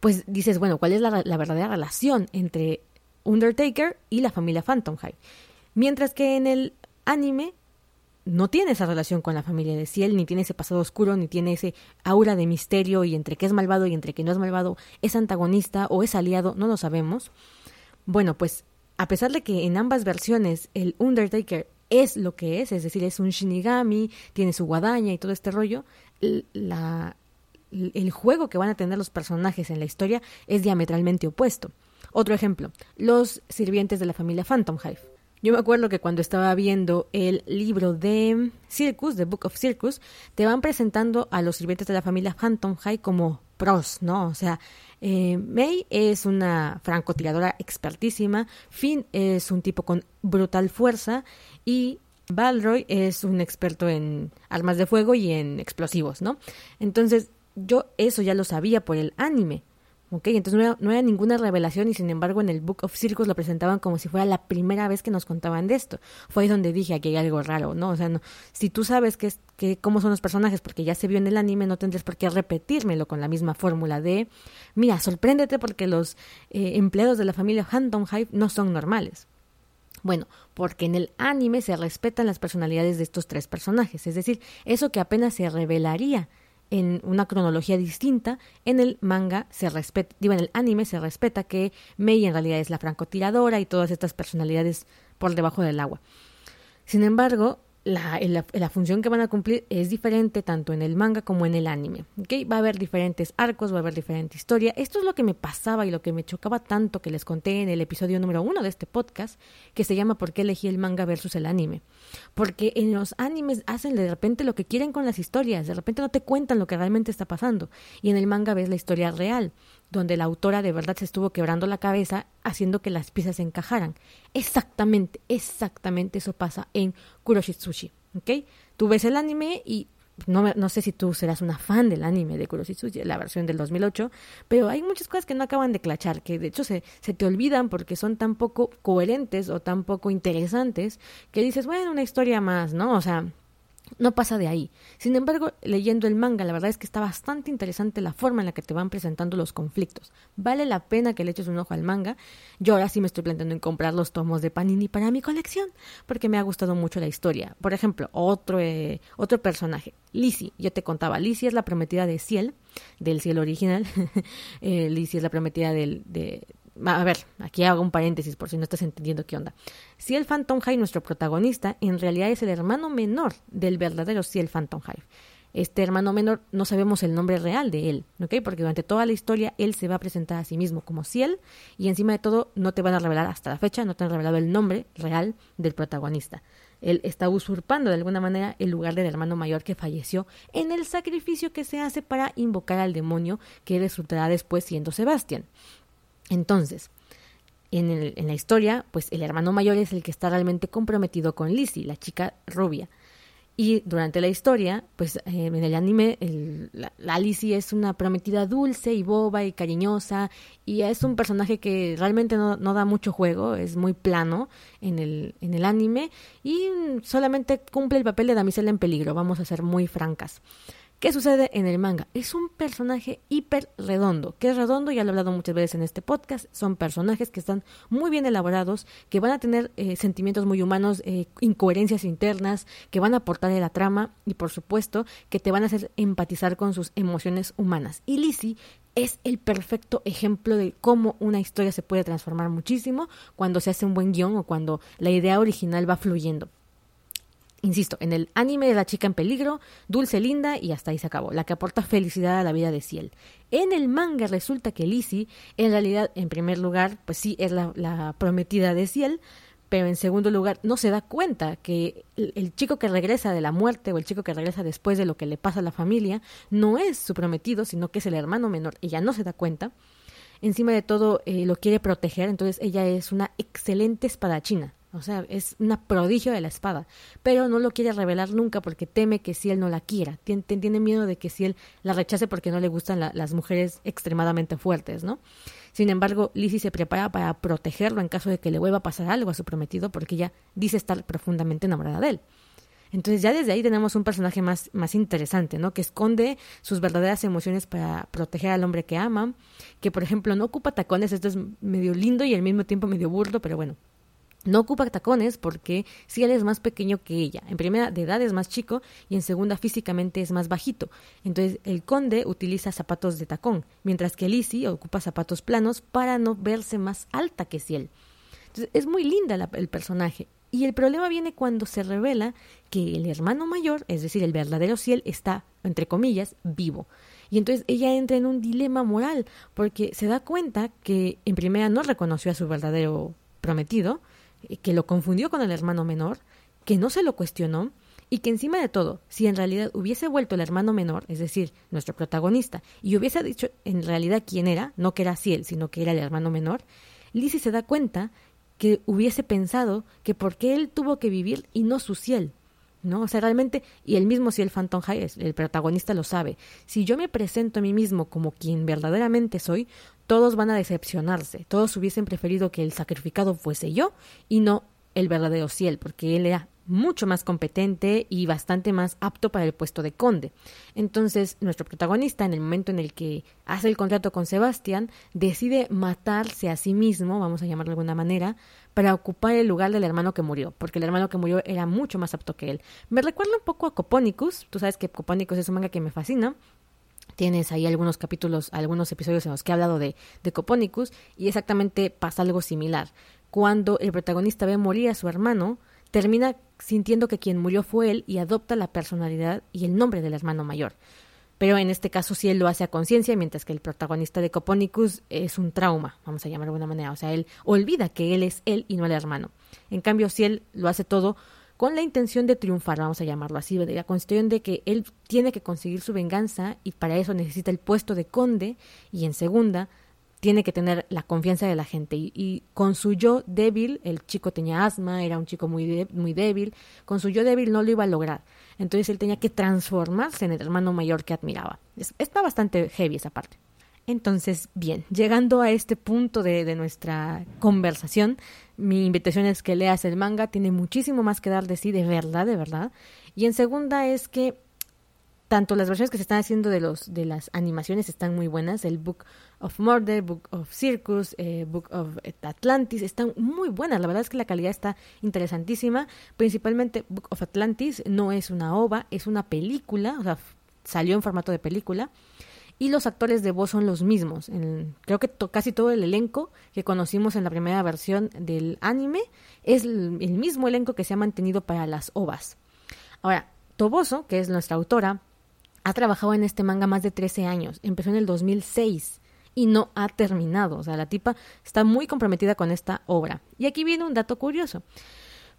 pues dices, bueno, ¿cuál es la, verdadera relación entre Undertaker y la familia Phantom High? Mientras que en el anime no tiene esa relación con la familia de Ciel, ni tiene ese pasado oscuro, ni tiene ese aura de misterio y entre que es malvado y entre que no es malvado, es antagonista o es aliado, no lo sabemos. Bueno, pues a pesar de que en ambas versiones el Undertaker es lo que es, es decir, es un Shinigami, tiene su guadaña y todo este rollo, la, el juego que van a tener los personajes en la historia es diametralmente opuesto. Otro ejemplo, los sirvientes de la familia Phantom Hive. Yo me acuerdo que cuando estaba viendo el libro de Circus, The Book of Circus, te van presentando a los sirvientes de la familia Phantom Hive como pros, ¿no? O sea, eh, May es una francotiradora expertísima, Finn es un tipo con brutal fuerza y Balroy es un experto en armas de fuego y en explosivos, ¿no? Entonces, yo eso ya lo sabía por el anime. ¿Ok? Entonces no era, no era, ninguna revelación y sin embargo en el Book of Circus lo presentaban como si fuera la primera vez que nos contaban de esto. Fue ahí donde dije, aquí hay algo raro, ¿no? O sea, no, si tú sabes que, que cómo son los personajes porque ya se vio en el anime, no tendrías por qué repetírmelo con la misma fórmula de, mira, sorpréndete porque los eh, empleados de la familia Phantom Hive no son normales. Bueno, porque en el anime se respetan las personalidades de estos tres personajes, es decir, eso que apenas se revelaría en una cronología distinta, en el manga se respeta, digo, en el anime se respeta que Mei en realidad es la francotiradora y todas estas personalidades por debajo del agua. Sin embargo, la, la, función que van a cumplir es diferente tanto en el manga como en el anime. ¿okay? Va a haber diferentes arcos, va a haber diferente historia. Esto es lo que me pasaba y lo que me chocaba tanto que les conté en el episodio número uno de este podcast, que se llama ¿Por qué elegí el manga versus el anime? Porque en los animes hacen de repente lo que quieren con las historias, de repente no te cuentan lo que realmente está pasando. Y en el manga ves la historia real donde la autora de verdad se estuvo quebrando la cabeza haciendo que las piezas encajaran. Exactamente, exactamente eso pasa en Kuroshitsushi, ¿ok? Tú ves el anime y no, no sé si tú serás una fan del anime de Kuroshitsushi, la versión del 2008, pero hay muchas cosas que no acaban de clachar, que de hecho se, se te olvidan porque son tan poco coherentes o tan poco interesantes que dices, bueno, una historia más, ¿no? O sea, no pasa de ahí. Sin embargo, leyendo el manga, la verdad es que está bastante interesante la forma en la que te van presentando los conflictos. Vale la pena que le eches un ojo al manga. Yo ahora sí me estoy planteando en comprar los tomos de Panini para mi colección, porque me ha gustado mucho la historia. Por ejemplo, otro, eh, otro personaje, Lizzie. Yo te contaba, Lizzie es la prometida de Ciel, del cielo original. eh, Lizzie es la prometida del, de, a ver, aquí hago un paréntesis por si no estás entendiendo qué onda. Ciel Phantom Hive, nuestro protagonista, en realidad es el hermano menor del verdadero Ciel Phantom Hive. Este hermano menor no sabemos el nombre real de él, ¿ok? Porque durante toda la historia él se va a presentar a sí mismo como Ciel y encima de todo no te van a revelar hasta la fecha, no te han revelado el nombre real del protagonista. Él está usurpando de alguna manera el lugar del hermano mayor que falleció en el sacrificio que se hace para invocar al demonio que resultará después siendo Sebastián. Entonces, en, el, en, la historia, pues el hermano mayor es el que está realmente comprometido con Lizzie, la chica rubia. Y durante la historia, pues eh, en el anime, la, Lizzie es una prometida dulce y boba y cariñosa, y es un personaje que realmente no, no da mucho juego, es muy plano en el, en el anime, y solamente cumple el papel de damisela en peligro, vamos a ser muy francas. ¿Qué sucede en el manga? Es un personaje hiper redondo. ¿Qué es redondo? Ya lo he hablado muchas veces en este podcast. Son personajes que están muy bien elaborados, que van a tener eh, sentimientos muy humanos, eh, incoherencias internas, que van a aportar la trama y, por supuesto, que te van a hacer empatizar con sus emociones humanas. Y Lizzie es el perfecto ejemplo de cómo una historia se puede transformar muchísimo cuando se hace un buen guion o cuando la idea original va fluyendo. Insisto, en el anime de la chica en peligro, dulce, linda y hasta ahí se acabó, la que aporta felicidad a la vida de Ciel. En el manga resulta que Lizzie, en realidad, en primer lugar, pues sí es la, prometida de Ciel, pero en segundo lugar no se da cuenta que el, el, chico que regresa de la muerte o el chico que regresa después de lo que le pasa a la familia no es su prometido, sino que es el hermano menor. Ella no se da cuenta. Encima de todo eh, lo quiere proteger, entonces ella es una excelente espadachina. O sea, es una prodigio de la espada, pero no lo quiere revelar nunca porque teme que si él no la quiera. Tiene, tiene miedo de que si él la rechace porque no le gustan la, las mujeres extremadamente fuertes, ¿no? Sin embargo, Lizzie se prepara para protegerlo en caso de que le vuelva a pasar algo a su prometido porque ella dice estar profundamente enamorada de él. Entonces ya desde ahí tenemos un personaje más, más interesante, ¿no? Que esconde sus verdaderas emociones para proteger al hombre que ama, que por ejemplo no ocupa tacones, esto es medio lindo y al mismo tiempo medio burdo, pero bueno, no ocupa tacones porque si él es más pequeño que ella. En primera, de edad es más chico y en segunda, físicamente es más bajito. Entonces, el conde utiliza zapatos de tacón, mientras que Lizzie ocupa zapatos planos para no verse más alta que Ciel. Entonces, es muy linda la, el personaje. Y el problema viene cuando se revela que el hermano mayor, es decir, el verdadero Ciel, está, entre comillas, vivo. Y entonces ella entra en un dilema moral porque se da cuenta que en primera no reconoció a su verdadero prometido, que lo confundió con el hermano menor, que no se lo cuestionó y que encima de todo, si en realidad hubiese vuelto el hermano menor, es decir, nuestro protagonista, y hubiese dicho en realidad quién era, no que era Ciel, sino que era el hermano menor, Lizzie se da cuenta que hubiese pensado que por qué él tuvo que vivir y no su Ciel. ¿No? O sea, realmente, y el mismo si el Phantom Hayes, el protagonista lo sabe, si yo me presento a mí mismo como quien verdaderamente soy, todos van a decepcionarse, todos hubiesen preferido que el sacrificado fuese yo y no el verdadero Ciel, porque él era mucho más competente y bastante más apto para el puesto de conde. Entonces, nuestro protagonista, en el momento en el que hace el contrato con Sebastián, decide matarse a sí mismo, vamos a llamarlo de alguna manera, para ocupar el lugar del hermano que murió, porque el hermano que murió era mucho más apto que él. Me recuerda un poco a Copónicus, tú sabes que Copónicus es un manga que me fascina, tienes ahí algunos capítulos, algunos episodios en los que he hablado de, de Copónicus y exactamente pasa algo similar. Cuando el protagonista ve morir a su hermano, termina sintiendo que quien murió fue él y adopta la personalidad y el nombre del hermano mayor. Pero en este caso sí él lo hace a conciencia, mientras que el protagonista de Copónicus es un trauma, vamos a llamar de alguna manera. O sea, él olvida que él es él y no el hermano. En cambio, si él lo hace todo con la intención de triunfar, vamos a llamarlo así, de la cuestión de que él tiene que conseguir su venganza y para eso necesita el puesto de conde y en segunda tiene que tener la confianza de la gente y, y, con su yo débil, el chico tenía asma, era un chico muy, de, muy débil, con su yo débil no lo iba a lograr. Entonces él tenía que transformarse en el hermano mayor que admiraba. Es, está bastante heavy esa parte. Entonces, bien, llegando a este punto de, de, nuestra conversación, mi invitación es que leas el manga, tiene muchísimo más que dar de sí, de verdad, de verdad. Y en segunda es que tanto las versiones que se están haciendo de los de las animaciones están muy buenas, el Book of Murder, Book of Circus, eh, Book of Atlantis, están muy buenas, la verdad es que la calidad está interesantísima, principalmente Book of Atlantis no es una ova, es una película, o sea, salió en formato de película y los actores de voz son los mismos. creo que casi todo el elenco que conocimos en la primera versión del anime es el, el, mismo elenco que se ha mantenido para las ovas. Ahora, Toboso, que es nuestra autora, ha trabajado en este manga más de 13 años. Empezó en el 2006 y no ha terminado. O sea, la tipa está muy comprometida con esta obra. Y aquí viene un dato curioso.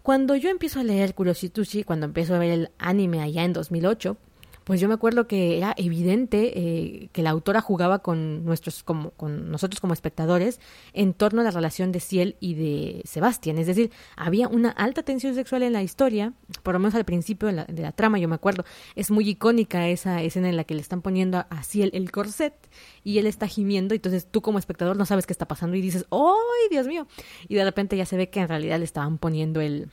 Cuando yo empiezo a leer Kuroshitushi, cuando empiezo a ver el anime allá en 2008, pues yo me acuerdo que era evidente eh, que la autora jugaba con nuestros como con nosotros como espectadores en torno a la relación de Ciel y de Sebastián, es decir, había una alta tensión sexual en la historia, por lo menos al principio de la, de la trama, yo me acuerdo, es muy icónica esa escena en la que le están poniendo a Ciel el corset y él está gimiendo, entonces tú como espectador no sabes qué está pasando y dices, ¡ay, Dios mío! Y de repente ya se ve que en realidad le estaban poniendo el,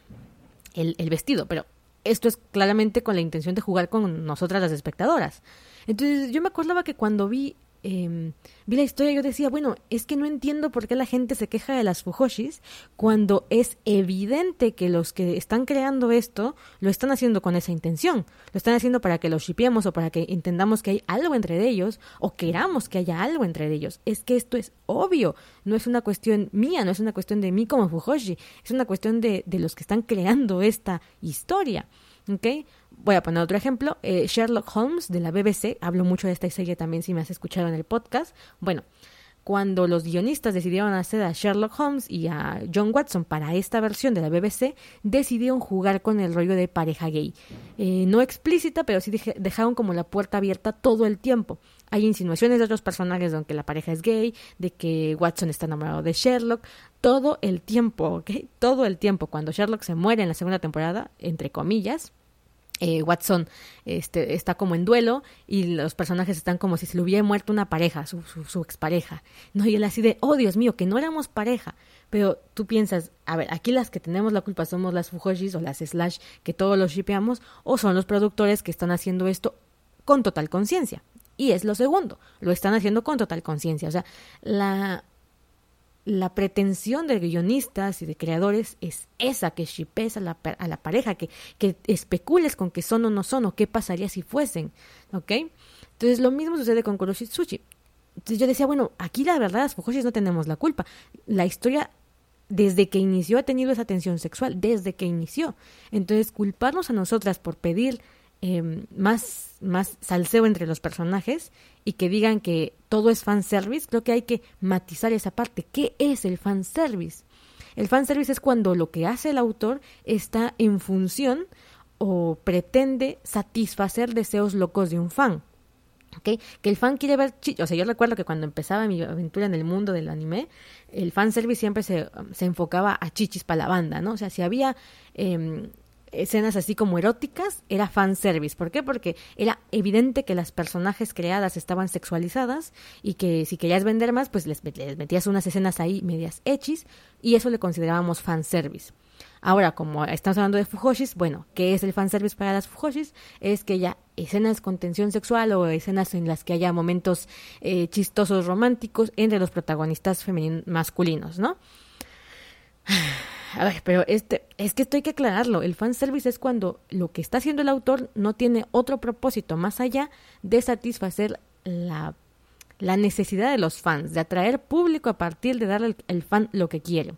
el vestido, pero esto es claramente con la intención de jugar con nosotras las espectadoras. Entonces yo me acordaba que cuando vi, eh, vi la historia yo decía, bueno, es que no entiendo por qué la gente se queja de las Fujoshis cuando es evidente que los que están creando esto lo están haciendo con esa intención. Lo están haciendo para que los shipiemos o para que entendamos que hay algo entre ellos o queramos que haya algo entre ellos. Es que esto es obvio, no es una cuestión mía, no es una cuestión de mí como Fujoshi, es una cuestión de, de los que están creando esta historia. Voy a poner otro ejemplo. Eh, Sherlock Holmes de la BBC, hablo mucho de esta serie también si me has escuchado en el podcast. Bueno, cuando los guionistas decidieron hacer a Sherlock Holmes y a John Watson para esta versión de la BBC, decidieron jugar con el rollo de pareja gay. Eh, no explícita, pero sí dejaron como la puerta abierta todo el tiempo. Hay insinuaciones de otros personajes de que la pareja es gay, de que Watson está enamorado de Sherlock, todo el tiempo, ¿ok? Todo el tiempo. Cuando Sherlock se muere en la segunda temporada, entre comillas, eh, Watson este, está como en duelo y los personajes están como si se le hubiera muerto una pareja, su, su, expareja. No, y él así de, oh Dios mío, que no éramos pareja. Pero tú piensas, a ver, aquí las que tenemos la culpa somos las Fujoshis o las Slash que todos los shipeamos, o son los productores que están haciendo esto con total conciencia. Y es lo segundo, lo están haciendo con total conciencia. O sea, la la pretensión de guionistas y de creadores es esa, que shipes a la, a la pareja, que, que especules con que son o no son, o qué pasaría si fuesen, ¿ok? Entonces lo mismo sucede con Kuroshitsuchi. Entonces yo decía, bueno, aquí la verdad las Fujoshis no tenemos la culpa. La historia desde que inició ha tenido esa tensión sexual, desde que inició. Entonces culparnos a nosotras por pedir eh, más, más salseo entre los personajes y que digan que todo es fanservice, creo que hay que matizar esa parte. ¿Qué es el fanservice? El fanservice es cuando lo que hace el autor está en función o pretende satisfacer deseos locos de un fan. ¿Okay? Que el fan quiere ver O sea, yo recuerdo que cuando empezaba mi aventura en el mundo del anime, el fanservice siempre se, se enfocaba a chichis para la banda, ¿no? O sea, si había eh, escenas así como eróticas era fanservice. ¿Por qué? Porque era evidente que las personajes creadas estaban sexualizadas y que si querías vender más, pues les, metías unas escenas ahí medias hechis y eso le considerábamos fanservice. Ahora, como estamos hablando de Fujoshis, bueno, ¿qué es el fanservice para las Fujoshis? Es que haya escenas con tensión sexual o escenas en las que haya momentos eh, chistosos románticos entre los protagonistas masculinos, ¿no? A ver, pero este, es que esto hay que aclararlo. El fanservice es cuando lo que está haciendo el autor no tiene otro propósito más allá de satisfacer la, la necesidad de los fans, de atraer público a partir de darle al fan lo que quiere.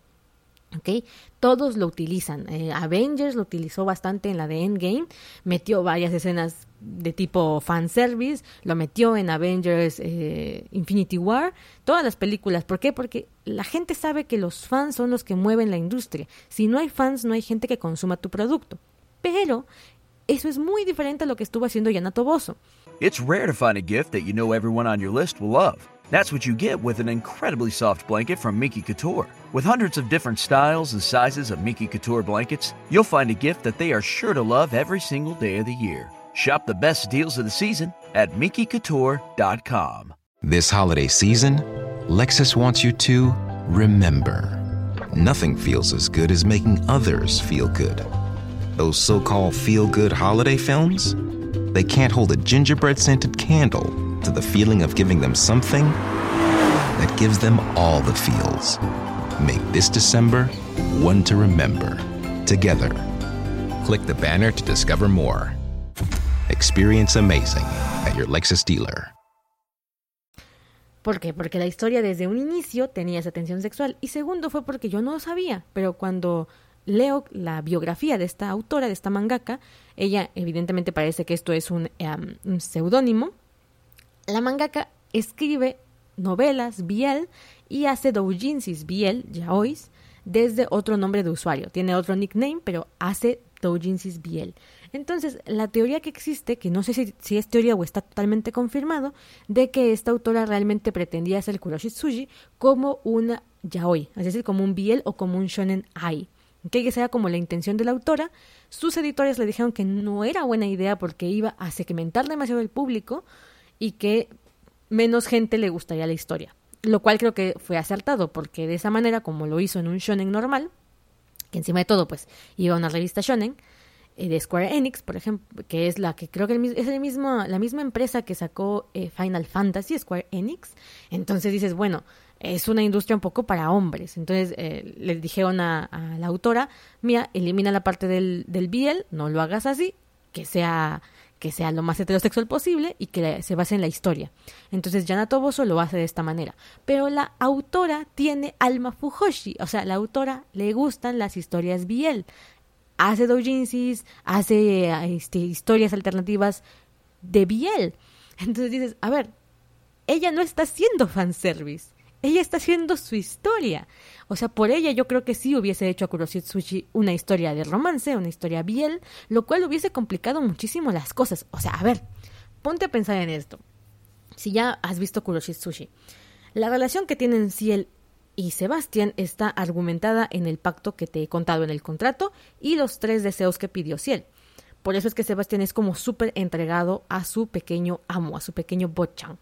Todos lo utilizan. Eh, Avengers lo utilizó bastante en la de Endgame, metió varias escenas de tipo fanservice, lo metió en Avengers eh, Infinity War, todas las películas. ¿Por qué? Porque la gente sabe que los fans son los que mueven la industria. Si no hay fans, no hay gente que consuma tu producto. Pero eso es muy diferente a lo que estuvo haciendo Yanato Bozo. It's rare to find a gift that you know everyone on your list will love. That's what you get with an incredibly soft blanket from Miki Couture. With hundreds of different styles and sizes of Miki Couture blankets, you'll find a gift that they are sure to love every single day of the year. Shop the best deals of the season at MikiCouture.com. This holiday season, Lexus wants you to remember. Nothing feels as good as making others feel good. Those so called feel good holiday films? They can't hold a gingerbread scented candle to the feeling of giving them something that gives them all the feels. Make this December one to remember. Together. Click the banner to discover more. Experience amazing at your Lexus dealer. ¿Por qué? Porque la historia desde un inicio tenía esa tensión sexual. Y segundo fue porque yo no lo sabía, pero cuando leo la biografía de esta autora, de esta mangaka, ella evidentemente parece que esto es un, um, seudónimo. La mangaka escribe novelas, Biel, y hace doujinsis, Biel, yaois, desde otro nombre de usuario. Tiene otro nickname, pero hace doujinsis Biel. Entonces, la teoría que existe, que no sé si, es teoría o está totalmente confirmado, de que esta autora realmente pretendía hacer Kuroshitsuji como una yaoi, es decir, como un biel o como un shonen ai. Que sea como la intención de la autora. Sus editores le dijeron que no era buena idea porque iba a segmentar demasiado el público y que menos gente le gustaría la historia. Lo cual creo que fue acertado porque de esa manera, como lo hizo en un shonen normal, que encima de todo pues iba a una revista shonen, eh, de Square Enix, por ejemplo, que es la que creo que es el mismo, la misma empresa que sacó eh, Final Fantasy, Square Enix. Entonces dices, bueno, es una industria un poco para hombres. Entonces eh, le dijeron a, la autora, mira, elimina la parte del, del BL, no lo hagas así, que sea que sea lo más heterosexual posible y que se base en la historia. Entonces Yana Toboso lo hace de esta manera. Pero la autora tiene alma Fujoshi, o sea, la autora le gustan las historias BL hace doujinsis, hace este, historias alternativas de Biel. Entonces dices, a ver, ella no está haciendo fanservice, ella está haciendo su historia. O sea, por ella yo creo que sí hubiese hecho a Kuroshitsushi una historia de romance, una historia Biel, lo cual hubiese complicado muchísimo las cosas. O sea, a ver, ponte a pensar en esto. Si ya has visto Kuroshitsushi, la relación que tienen Ciel y Sebastián está argumentada en el pacto que te he contado en el contrato y los tres deseos que pidió Ciel. Por eso es que Sebastián es como súper entregado a su pequeño amo, a su pequeño Bochan.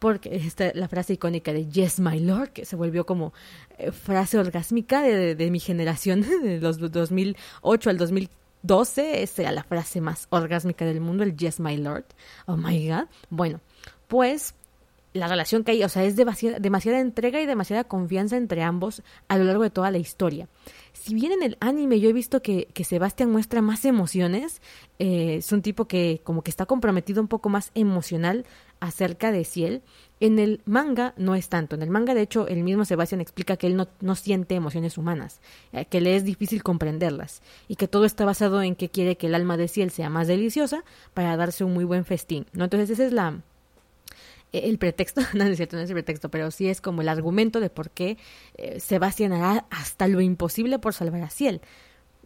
Porque esta la frase icónica de Yes, my lord, que se volvió como eh, frase orgásmica de, mi generación, de los 2008 al 2012, esa era la frase más orgásmica del mundo, el Yes, my lord. Oh my god. Bueno, pues la relación que hay, o sea, es demasiada, entrega y demasiada confianza entre ambos a lo largo de toda la historia. Si bien en el anime yo he visto que, que Sebastián muestra más emociones, eh, es un tipo que como que está comprometido un poco más emocional acerca de Ciel, en el manga no es tanto. En el manga, de hecho, el mismo Sebastián explica que él no, no siente emociones humanas, eh, que le es difícil comprenderlas y que todo está basado en que quiere que el alma de Ciel sea más deliciosa para darse un muy buen festín. ¿no? Entonces esa es la el pretexto, no es cierto, no es el pretexto, pero sí es como el argumento de por qué eh, Sebastián hará hasta lo imposible por salvar a Ciel.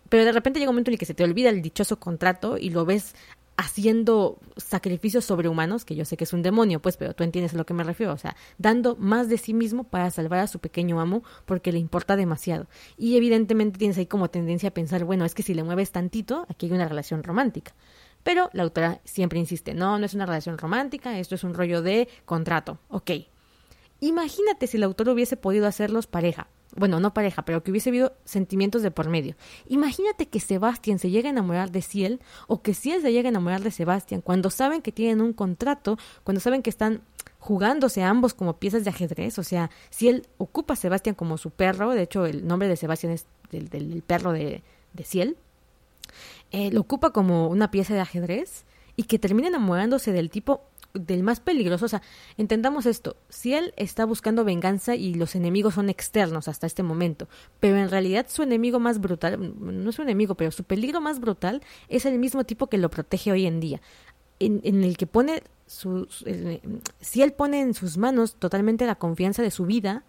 Pero de repente llega un momento en el que se te olvida el dichoso contrato y lo ves haciendo sacrificios sobrehumanos, que yo sé que es un demonio, pues, pero tú entiendes a lo que me refiero, o sea, dando más de sí mismo para salvar a su pequeño amo porque le importa demasiado. Y evidentemente tienes ahí como tendencia a pensar, bueno, es que si le mueves tantito, aquí hay una relación romántica. Pero la autora siempre insiste, no, no es una relación romántica, esto es un rollo de contrato. Ok. Imagínate si el autor hubiese podido hacerlos pareja. Bueno, no pareja, pero que hubiese habido sentimientos de por medio. Imagínate que Sebastián se llegue a enamorar de Ciel o que Ciel se llegue a enamorar de Sebastián cuando saben que tienen un contrato, cuando saben que están jugándose ambos como piezas de ajedrez. O sea, Ciel ocupa a Sebastián como su perro, de hecho el nombre de Sebastián es del, perro de, de Ciel. Eh, lo ocupa como una pieza de ajedrez y que termina enamorándose del tipo del más peligroso. O sea, entendamos esto, si él está buscando venganza y los enemigos son externos hasta este momento, pero en realidad su enemigo más brutal, no es su enemigo, pero su peligro más brutal es el mismo tipo que lo protege hoy en día, en, en el que pone su, si él pone en sus manos totalmente la confianza de su vida,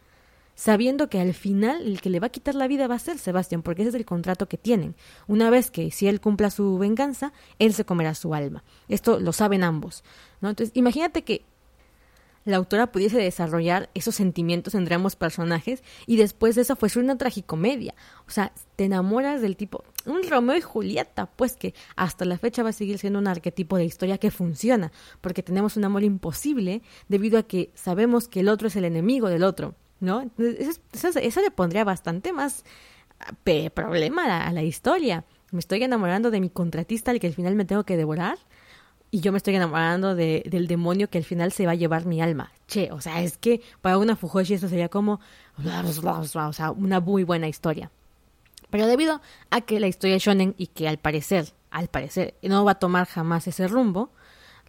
sabiendo que al final el que le va a quitar la vida va a ser Sebastián, porque ese es el contrato que tienen. Una vez que si él cumpla su venganza, él se comerá su alma. Esto lo saben ambos. ¿no? Entonces, imagínate que la autora pudiese desarrollar esos sentimientos entre ambos personajes y después de eso fue una tragicomedia. O sea, te enamoras del tipo, un Romeo y Julieta, pues que hasta la fecha va a seguir siendo un arquetipo de historia que funciona, porque tenemos un amor imposible debido a que sabemos que el otro es el enemigo del otro, ¿no? Eso, le pondría bastante más problema a la historia. Me estoy enamorando de mi contratista al que al final me tengo que devorar y yo me estoy enamorando de, del demonio que al final se va a llevar mi alma. Che, o sea, es que para una Fujoshi eso sería como, o sea, una muy buena historia. Pero debido a que la historia es shonen y que al parecer, al parecer, no va a tomar jamás ese rumbo,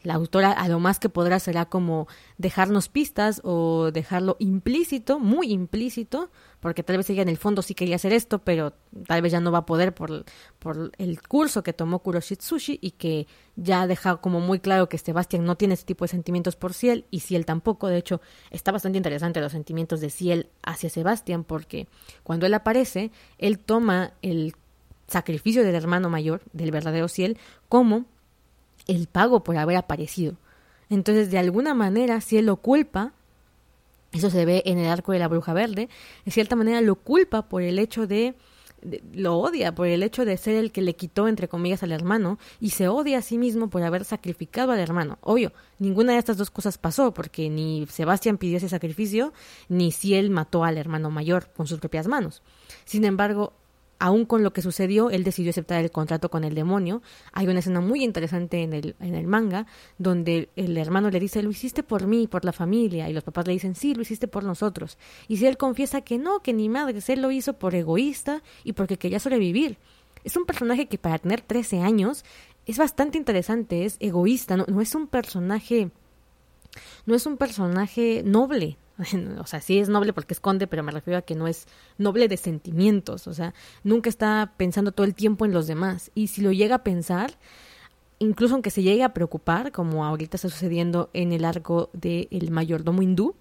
la autora a lo más que podrá será como dejarnos pistas o dejarlo implícito, muy implícito, porque tal vez ella en el fondo sí quería hacer esto, pero tal vez ya no va a poder por, por el curso que tomó Kuroshitsushi y que ya ha dejado como muy claro que Sebastián no tiene ese tipo de sentimientos por Ciel y Ciel tampoco. De hecho, está bastante interesante los sentimientos de Ciel hacia Sebastián porque cuando él aparece, él toma el sacrificio del hermano mayor, del verdadero Ciel, como el pago por haber aparecido. Entonces, de alguna manera, Ciel lo culpa eso se ve en el arco de la bruja verde. De cierta manera lo culpa por el hecho de, lo odia por el hecho de ser el que le quitó, entre comillas, al hermano, y se odia a sí mismo por haber sacrificado al hermano. Obvio, ninguna de estas dos cosas pasó, porque ni Sebastián pidió ese sacrificio, ni si él mató al hermano mayor con sus propias manos. Sin embargo, aún con lo que sucedió, él decidió aceptar el contrato con el demonio. Hay una escena muy interesante en el, en el manga donde el hermano le dice, lo hiciste por mí, por la familia, y los papás le dicen, sí, lo hiciste por nosotros. Y si él confiesa que no, que ni madre, él lo hizo por egoísta y porque quería sobrevivir. Es un personaje que para tener 13 años es bastante interesante, es egoísta, no, no es un personaje... No es un personaje noble, o sea, sí es noble porque esconde, pero me refiero a que no es noble de sentimientos, o sea, nunca está pensando todo el tiempo en los demás. Y si lo llega a pensar, incluso aunque se llegue a preocupar, como ahorita está sucediendo en el arco del el mayordomo hindú,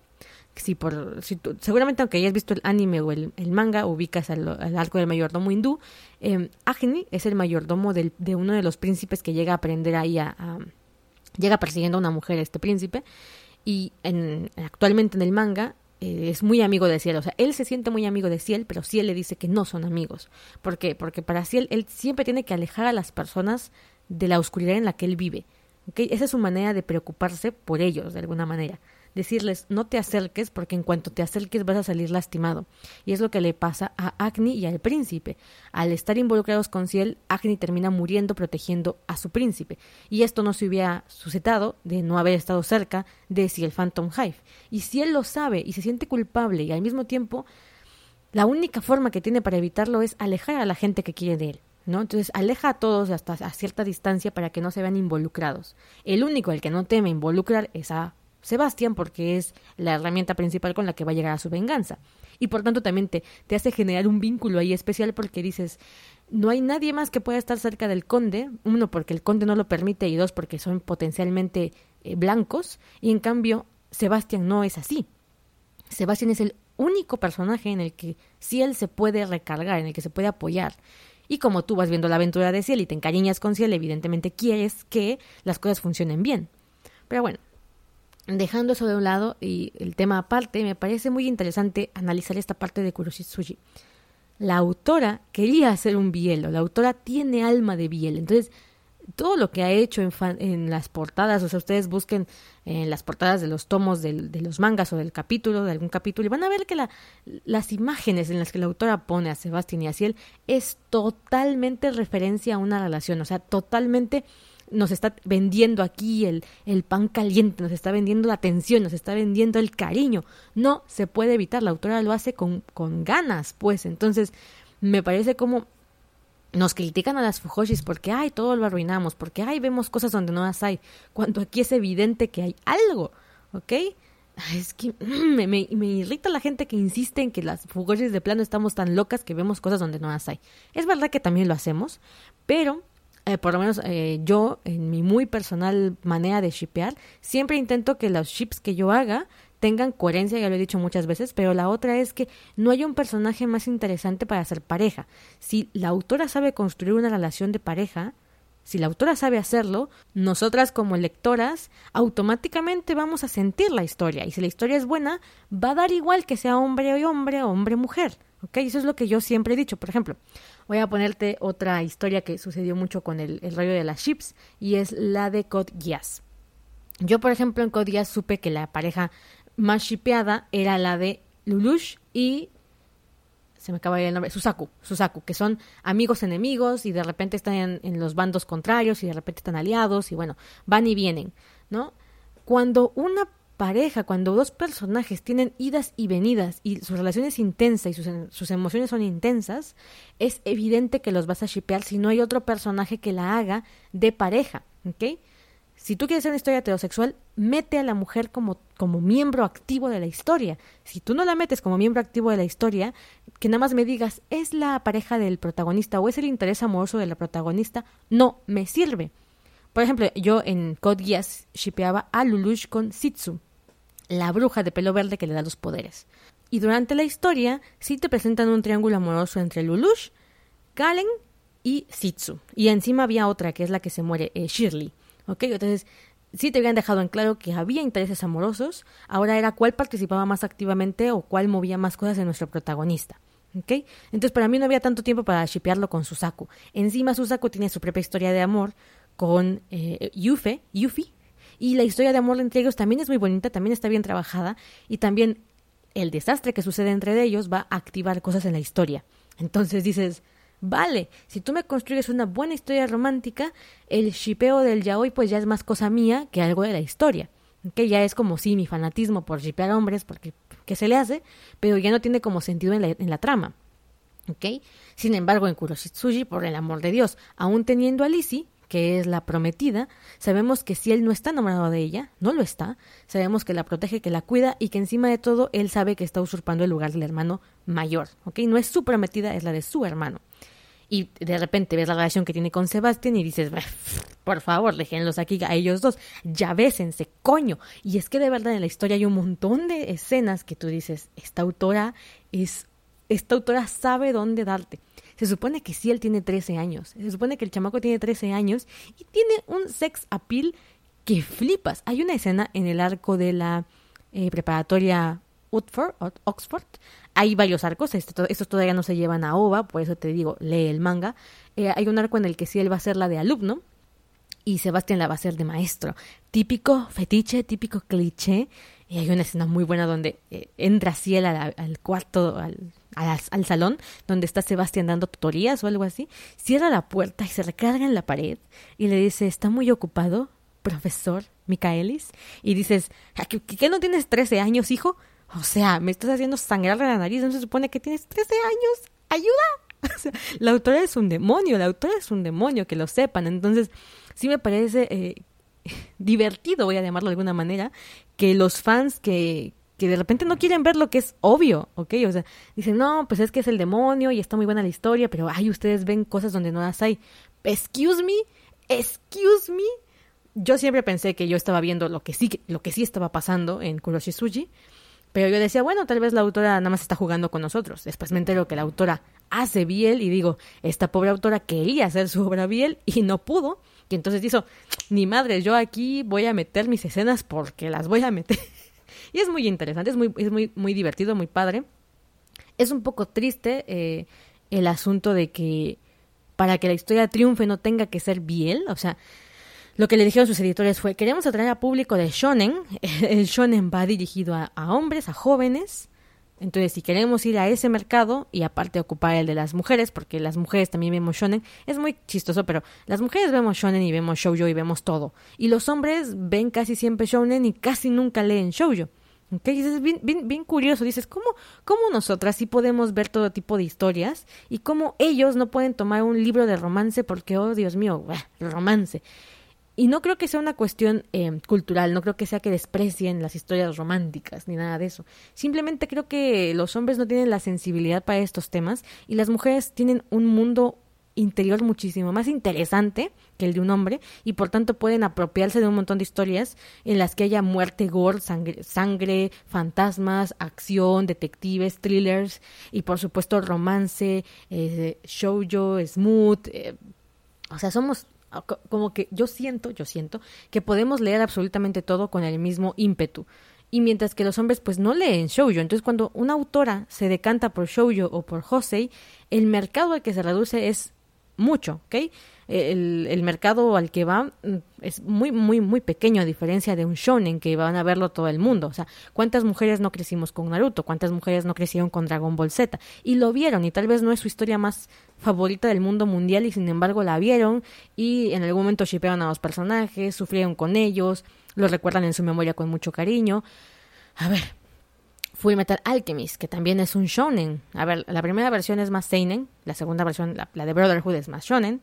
si por, si seguramente aunque hayas visto el anime o el, manga, ubicas al, arco del mayordomo hindú, eh, Agni es el mayordomo del, de uno de los príncipes que llega a aprender ahí a, a llega persiguiendo a una mujer, este príncipe, y en, actualmente en el manga eh, es muy amigo de Ciel. O sea, él se siente muy amigo de Ciel, pero Ciel le dice que no son amigos. ¿Por qué? Porque para Ciel él siempre tiene que alejar a las personas de la oscuridad en la que él vive. ¿okay? Esa es su manera de preocuparse por ellos, de alguna manera decirles no te acerques porque en cuanto te acerques vas a salir lastimado. Y es lo que le pasa a Agni y al príncipe. Al estar involucrados con Ciel, Agni termina muriendo protegiendo a su príncipe. Y esto no se hubiera suscitado de no haber estado cerca de Ciel Phantom Hive. Y si él lo sabe y se siente culpable y al mismo tiempo la única forma que tiene para evitarlo es alejar a la gente que quiere de él. ¿No? Entonces aleja a todos hasta a cierta distancia para que no se vean involucrados. El único el que no teme involucrar es a Sebastián porque es la herramienta principal con la que va a llegar a su venganza. Y por tanto también te, hace generar un vínculo ahí especial porque dices, no hay nadie más que pueda estar cerca del conde, uno porque el conde no lo permite y dos porque son potencialmente eh, blancos, y en cambio Sebastián no es así. Sebastián es el único personaje en el que Ciel se puede recargar, en el que se puede apoyar. Y como tú vas viendo la aventura de Ciel y te encariñas con Ciel, evidentemente quieres que las cosas funcionen bien. Pero bueno, dejando eso de un lado y el tema aparte, me parece muy interesante analizar esta parte de Kuroshitsuji. La autora quería hacer un bielo, la autora tiene alma de biel, entonces todo lo que ha hecho en, las portadas, o sea, ustedes busquen en las portadas de los tomos de los mangas o del capítulo, de algún capítulo, y van a ver que la, las imágenes en las que la autora pone a Sebastián y a Ciel es totalmente referencia a una relación, o sea, totalmente nos está vendiendo aquí el, el pan caliente, nos está vendiendo la atención, nos está vendiendo el cariño. No se puede evitar, la autora lo hace con, con ganas, pues. Entonces, me parece como nos critican a las Fujoshis porque, ay, todo lo arruinamos, porque, ay, vemos cosas donde no las hay, cuando aquí es evidente que hay algo, ¿ok? Es que me, me, me, irrita la gente que insiste en que las Fujoshis de plano estamos tan locas que vemos cosas donde no las hay. Es verdad que también lo hacemos, pero eh, por lo menos eh, yo, en mi muy personal manera de shipear, siempre intento que los ships que yo haga tengan coherencia, ya lo he dicho muchas veces, pero la otra es que no haya un personaje más interesante para ser pareja. Si la autora sabe construir una relación de pareja, Si la autora sabe hacerlo, nosotras como lectoras automáticamente vamos a sentir la historia. Y si la historia es buena, va a dar igual que sea hombre o hombre o hombre-mujer. ¿Ok? Eso es lo que yo siempre he dicho. Por ejemplo, voy a ponerte otra historia que sucedió mucho con el, el rollo de las ships y es la de Code. Yo, por ejemplo, en Code supe que la pareja más shipeada era la de Lulush y se me acaba el nombre, Susaku, Susaku, que son amigos enemigos y de repente están en, los bandos contrarios y de repente están aliados y bueno, van y vienen, ¿no? Cuando una pareja, cuando dos personajes tienen idas y venidas y su relación es intensa y sus, sus emociones son intensas, es evidente que los vas a shipear si no hay otro personaje que la haga de pareja, ¿ok? Si tú quieres hacer una historia heterosexual, mete a la mujer como, como miembro activo de la historia. Si tú no la metes como miembro activo de la historia, que nada más me digas, es la pareja del protagonista o es el interés amoroso de la protagonista, no me sirve. Por ejemplo, yo en Code Geass shipeaba a Lulush con Sitsu, la bruja de pelo verde que le da los poderes. Y durante la historia sí te presentan un triángulo amoroso entre Lulush, Galen y Sitsu. Y encima había otra que es la que se muere, eh, Shirley. ¿Ok? Entonces, sí te habían dejado en claro que había intereses amorosos, ahora era cuál participaba más activamente o cuál movía más cosas en nuestro protagonista. ¿Ok? Entonces, para mí no había tanto tiempo para shipearlo con Susaku. Encima, Susaku tiene su propia historia de amor con eh, Yufe, Yuffie, y la historia de amor entre ellos también es muy bonita, también está bien trabajada, y también el desastre que sucede entre ellos va a activar cosas en la historia. Entonces dices, Vale, si tú me construyes una buena historia romántica, el shipeo del yaoi pues ya es más cosa mía que algo de la historia. Que ya es como sí, mi fanatismo por shipear hombres, porque ¿qué se le hace? Pero ya no tiene como sentido en la, en la trama. ¿Ok? Sin embargo, en Kuroshitsuji, por el amor de Dios, aún teniendo a Lizzie, que es la prometida, sabemos que si él no está enamorado de ella, no lo está, sabemos que la protege, que la cuida y que encima de todo él sabe que está usurpando el lugar del hermano mayor, ¿ok? No es su prometida, es la de su hermano. Y de repente ves la relación que tiene con Sebastián y dices, por favor, déjenlos aquí a ellos dos, ya bésense, coño. Y es que de verdad en la historia hay un montón de escenas que tú dices, esta autora es, esta autora sabe dónde darte. Se supone que sí, él tiene 13 años. Se supone que el chamaco tiene 13 años y tiene un sex appeal que flipas. Hay una escena en el arco de la eh, preparatoria Oxford. Hay varios arcos, estos, todavía no se llevan a OVA, por eso te digo, lee el manga. Eh, hay un arco en el que sí él va a ser la de alumno y Sebastián la va a ser de maestro. Típico fetiche, típico cliché. Y hay una escena muy buena donde eh, entra Ciel al, al cuarto, al, al, salón, donde está Sebastián dando tutorías o algo así. Cierra la puerta y se recarga en la pared y le dice, ¿está muy ocupado, profesor Micaelis? Y dices, ¿qué, no tienes 13 años, hijo? O sea, me estás haciendo sangrar la nariz, no se supone que tienes 13 años. ¡Ayuda! la autora es un demonio, la autora es un demonio, que lo sepan. Entonces, sí me parece eh, divertido, voy a llamarlo de alguna manera, que los fans que, que de repente no quieren ver lo que es obvio, ¿ok? O sea, dicen, no, pues es que es el demonio y está muy buena la historia, pero ay, ustedes ven cosas donde no las hay. Excuse me, excuse me. Yo siempre pensé que yo estaba viendo lo que sí, lo que sí estaba pasando en Kuroshisuji, pero yo decía, bueno, tal vez la autora nada más está jugando con nosotros. Después me entero que la autora hace Biel y digo, esta pobre autora quería hacer su obra Biel y no pudo. Y entonces dijo, ni madre, yo aquí voy a meter mis escenas porque las voy a meter. Y es muy interesante, es muy, es muy, muy divertido, muy padre. Es un poco triste eh, el asunto de que para que la historia triunfe no tenga que ser Biel. O sea, lo que le dijeron sus editores fue, queremos atraer a público de shonen, el shonen va dirigido a, hombres, a jóvenes, entonces si queremos ir a ese mercado y aparte ocupar el de las mujeres, porque las mujeres también vemos shonen, es muy chistoso, pero las mujeres vemos shonen y vemos shoujo y vemos todo, y los hombres ven casi siempre shonen y casi nunca leen shoujo. Okay, es bien, bien, bien, curioso. Dices, ¿cómo, ¿cómo nosotras sí podemos ver todo tipo de historias? Y cómo ellos no pueden tomar un libro de romance porque, oh Dios mío, romance. Y no creo que sea una cuestión eh, cultural, no creo que sea que desprecien las historias románticas ni nada de eso. Simplemente creo que los hombres no tienen la sensibilidad para estos temas y las mujeres tienen un mundo interior muchísimo más interesante que el de un hombre y por tanto pueden apropiarse de un montón de historias en las que haya muerte, gore, sangre, sangre fantasmas, acción, detectives, thrillers y por supuesto romance, eh, shoujo, smooth, eh, O sea, somos como que yo siento, yo siento que podemos leer absolutamente todo con el mismo ímpetu. Y mientras que los hombres pues no leen shoujo, entonces cuando una autora se decanta por shoujo o por hosei, el mercado al que se reduce es mucho, ¿ok? El, el, mercado al que va mm, es muy, muy, muy pequeño a diferencia de un shonen que van a verlo todo el mundo. O sea, ¿cuántas mujeres no crecimos con Naruto? ¿Cuántas mujeres no crecieron con Dragon Ball Z? Y lo vieron y tal vez no es su historia más favorita del mundo mundial y sin embargo la vieron y en algún momento shipearon a los personajes, sufrieron con ellos, los recuerdan en su memoria con mucho cariño. A ver, Full Metal Alchemist, que también es un shonen. A ver, la primera versión es más seinen, la segunda versión, la, de Brotherhood es más shonen.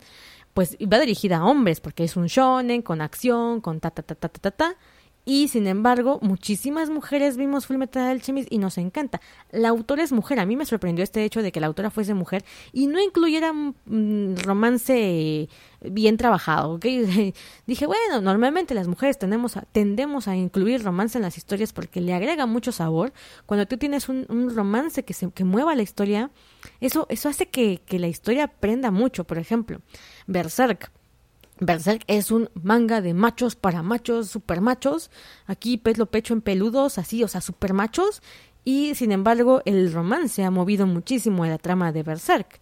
Pues va dirigida a hombres porque es un shonen con acción, con ta ta ta ta ta. ta y sin embargo, muchísimas mujeres vimos Full Metal Alchemist y nos encanta. La autora es mujer. A mí me sorprendió este hecho de que la autora fuese mujer y no incluyera un romance bien trabajado. Dije, bueno, normalmente las mujeres tendemos a, tendemos a incluir romance en las historias porque le agrega mucho sabor. Cuando tú tienes un, un romance que, se, que mueva la historia, eso, eso hace que, que la historia aprenda mucho. Por ejemplo, Berserk Berserk es un manga de machos para machos, super machos. Aquí pelo pecho en peludos, así, o sea, super machos. Y sin embargo, el romance ha movido muchísimo la trama de Berserk.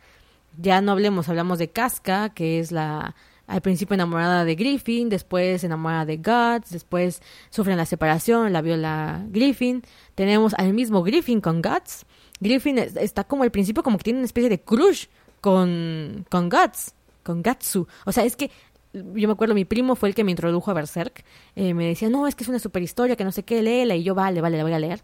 Ya no hablemos, hablamos de Casca, que es la al principio enamorada de Griffin, después enamorada de Guts, después sufren la separación, la viola Griffin. Tenemos al mismo Griffin con Guts. Griffin está como al principio como que tiene una especie de crush con, con Guts, con Gatsu. O sea, es que yo me acuerdo, mi primo fue el que me introdujo a Berserk. Eh, me decía, no, es que es una super historia, que no sé qué, léela. Y yo, vale, vale, la voy a leer.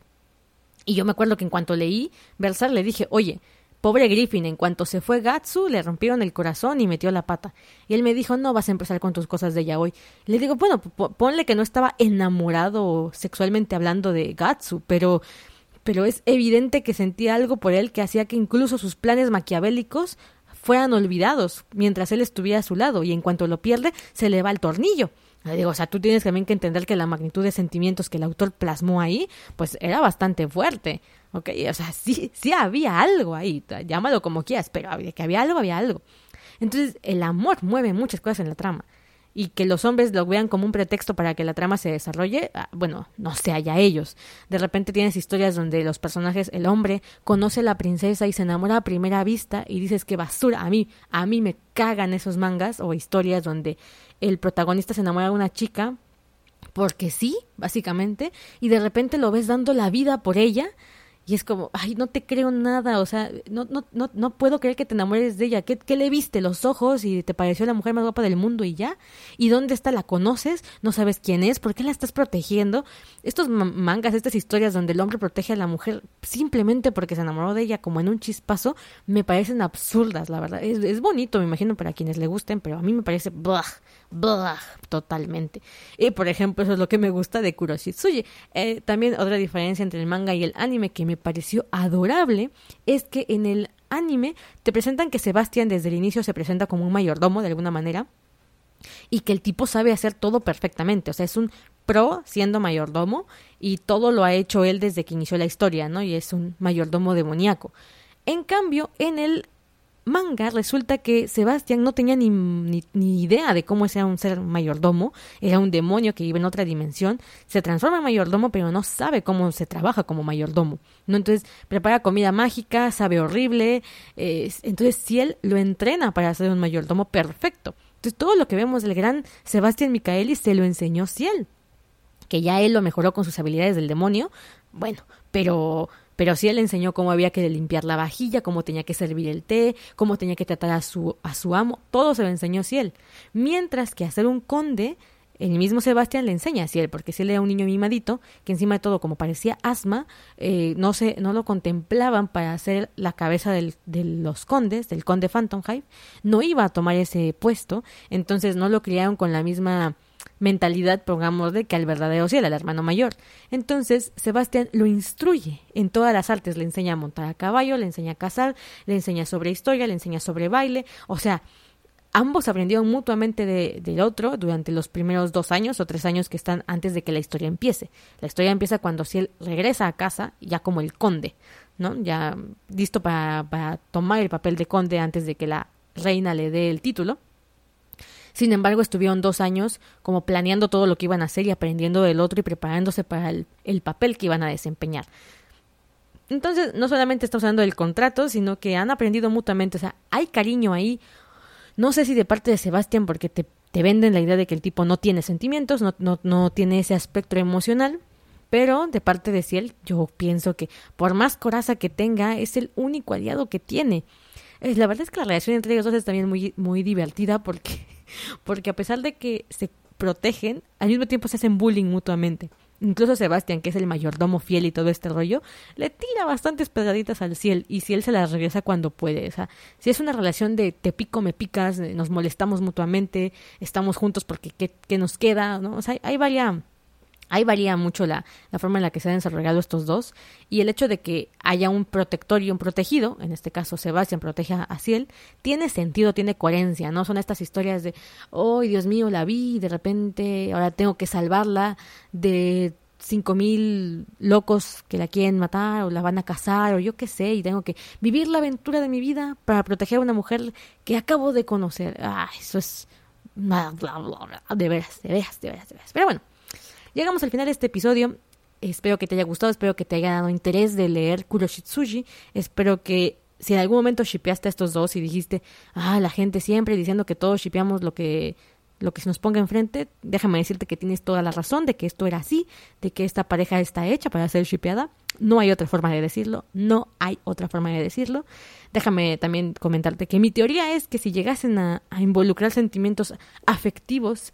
Y yo me acuerdo que en cuanto leí Berserk le dije, oye, pobre Griffin, en cuanto se fue Gatsu, le rompieron el corazón y metió la pata. Y él me dijo, no vas a empezar con tus cosas de hoy. Le digo, bueno, ponle que no estaba enamorado sexualmente hablando de Gatsu, pero pero es evidente que sentía algo por él que hacía que incluso sus planes maquiavélicos fueran olvidados mientras él estuviera a su lado y en cuanto lo pierde se le va el tornillo. Digo, o sea, tú tienes también que entender que la magnitud de sentimientos que el autor plasmó ahí, pues era bastante fuerte, ¿ok? O sea, sí, sí había algo ahí, llámalo como quieras, pero que había algo, había algo. Entonces, el amor mueve muchas cosas en la trama y que los hombres lo vean como un pretexto para que la trama se desarrolle, ah, bueno, no sé, allá ellos. De repente tienes historias donde los personajes, el hombre conoce a la princesa y se enamora a primera vista y dices que basura, a mí, a mí me cagan esos mangas o historias donde el protagonista se enamora de una chica porque sí, básicamente, y de repente lo ves dando la vida por ella y es como, ay, no te creo nada, o sea, no, no, no, no puedo creer que te enamores de ella. ¿Qué, ¿Qué, le viste? ¿Los ojos? ¿Y te pareció la mujer más guapa del mundo y ya? ¿Y dónde está? ¿La conoces? ¿No sabes quién es? ¿Por qué la estás protegiendo? Estos mangas, estas historias donde el hombre protege a la mujer simplemente porque se enamoró de ella como en un chispazo, me parecen absurdas, la verdad. Es, es bonito, me imagino, para quienes le gusten, pero a mí me parece, blah, blah, totalmente. Y, por ejemplo, eso es lo que me gusta de Kuroshitsuji. Eh, también otra diferencia entre el manga y el anime que me pareció adorable es que en el anime te presentan que Sebastián desde el inicio se presenta como un mayordomo de alguna manera y que el tipo sabe hacer todo perfectamente, o sea, es un pro siendo mayordomo y todo lo ha hecho él desde que inició la historia, ¿no? Y es un mayordomo demoníaco. En cambio, en el manga resulta que Sebastián no tenía ni, ni, idea de cómo era un ser mayordomo, era un demonio que vive en otra dimensión, se transforma en mayordomo pero no sabe cómo se trabaja como mayordomo, ¿no? Entonces prepara comida mágica, sabe horrible, eh, entonces si él lo entrena para ser un mayordomo perfecto. Entonces todo lo que vemos del gran Sebastián Micaeli se lo enseñó Ciel, que ya él lo mejoró con sus habilidades del demonio, bueno, pero pero sí él enseñó cómo había que limpiar la vajilla, cómo tenía que servir el té, cómo tenía que tratar a su, a su amo, todo se lo enseñó Ciel. Mientras que hacer un conde, el mismo Sebastián le enseña a Ciel, porque Ciel era un niño mimadito, que encima de todo, como parecía asma, eh, no, se, no lo contemplaban para hacer la cabeza del, de los condes, del conde Phantom Hive, no iba a tomar ese puesto, entonces no lo criaron con la misma mentalidad, pongamos, de que al verdadero cielo, al hermano mayor. Entonces, Sebastián lo instruye en todas las artes, le enseña a montar a caballo, le enseña a cazar, le enseña sobre historia, le enseña sobre baile, o sea, ambos aprendieron mutuamente de, del otro durante los primeros dos años o tres años que están antes de que la historia empiece. La historia empieza cuando Ciel regresa a casa, ya como el conde, ¿no? Ya listo para, para tomar el papel de conde antes de que la reina le dé el título. Sin embargo, estuvieron dos años como planeando todo lo que iban a hacer y aprendiendo del otro y preparándose para el, el papel que iban a desempeñar. Entonces, no solamente está usando el contrato, sino que han aprendido mutuamente. O sea, hay cariño ahí. No sé si de parte de Sebastián, porque te, te venden la idea de que el tipo no tiene sentimientos, no, no, no tiene ese aspecto emocional. Pero de parte de Ciel, yo pienso que por más coraza que tenga, es el único aliado que tiene. la verdad es que la relación entre ellos dos es también muy, muy divertida porque, porque a pesar de que se protegen, al mismo tiempo se hacen bullying mutuamente. Incluso Sebastián, que es el mayordomo fiel y todo este rollo, le tira bastantes pedraditas al ciel y si él se las regresa cuando puede. O sea, si es una relación de te pico, me picas, nos molestamos mutuamente, estamos juntos porque qué, nos queda, ¿no? O sea, hay varias Ahí varía mucho la, la, forma en la que se han desarrollado estos dos y el hecho de que haya un protector y un protegido, en este caso Sebastián protege a Ciel, tiene sentido, tiene coherencia, ¿no? Son estas historias de, oh, Dios mío, la vi de repente ahora tengo que salvarla de cinco mil locos que la quieren matar o la van a casar o yo qué sé y tengo que vivir la aventura de mi vida para proteger a una mujer que acabo de conocer. Ah, eso es... De veras, de veras, de veras, de veras. Pero bueno. Llegamos al final de este episodio. Espero que te haya gustado, espero que te haya dado interés de leer Kuroshitsuji. Espero que si en algún momento shipeaste a estos dos y dijiste, ah, la gente siempre diciendo que todos shipeamos lo que lo que se nos ponga enfrente, déjame decirte que tienes toda la razón de que esto era así, de que esta pareja está hecha para ser shipeada. No hay otra forma de decirlo, no hay otra forma de decirlo. Déjame también comentarte que mi teoría es que si llegasen a, a involucrar sentimientos afectivos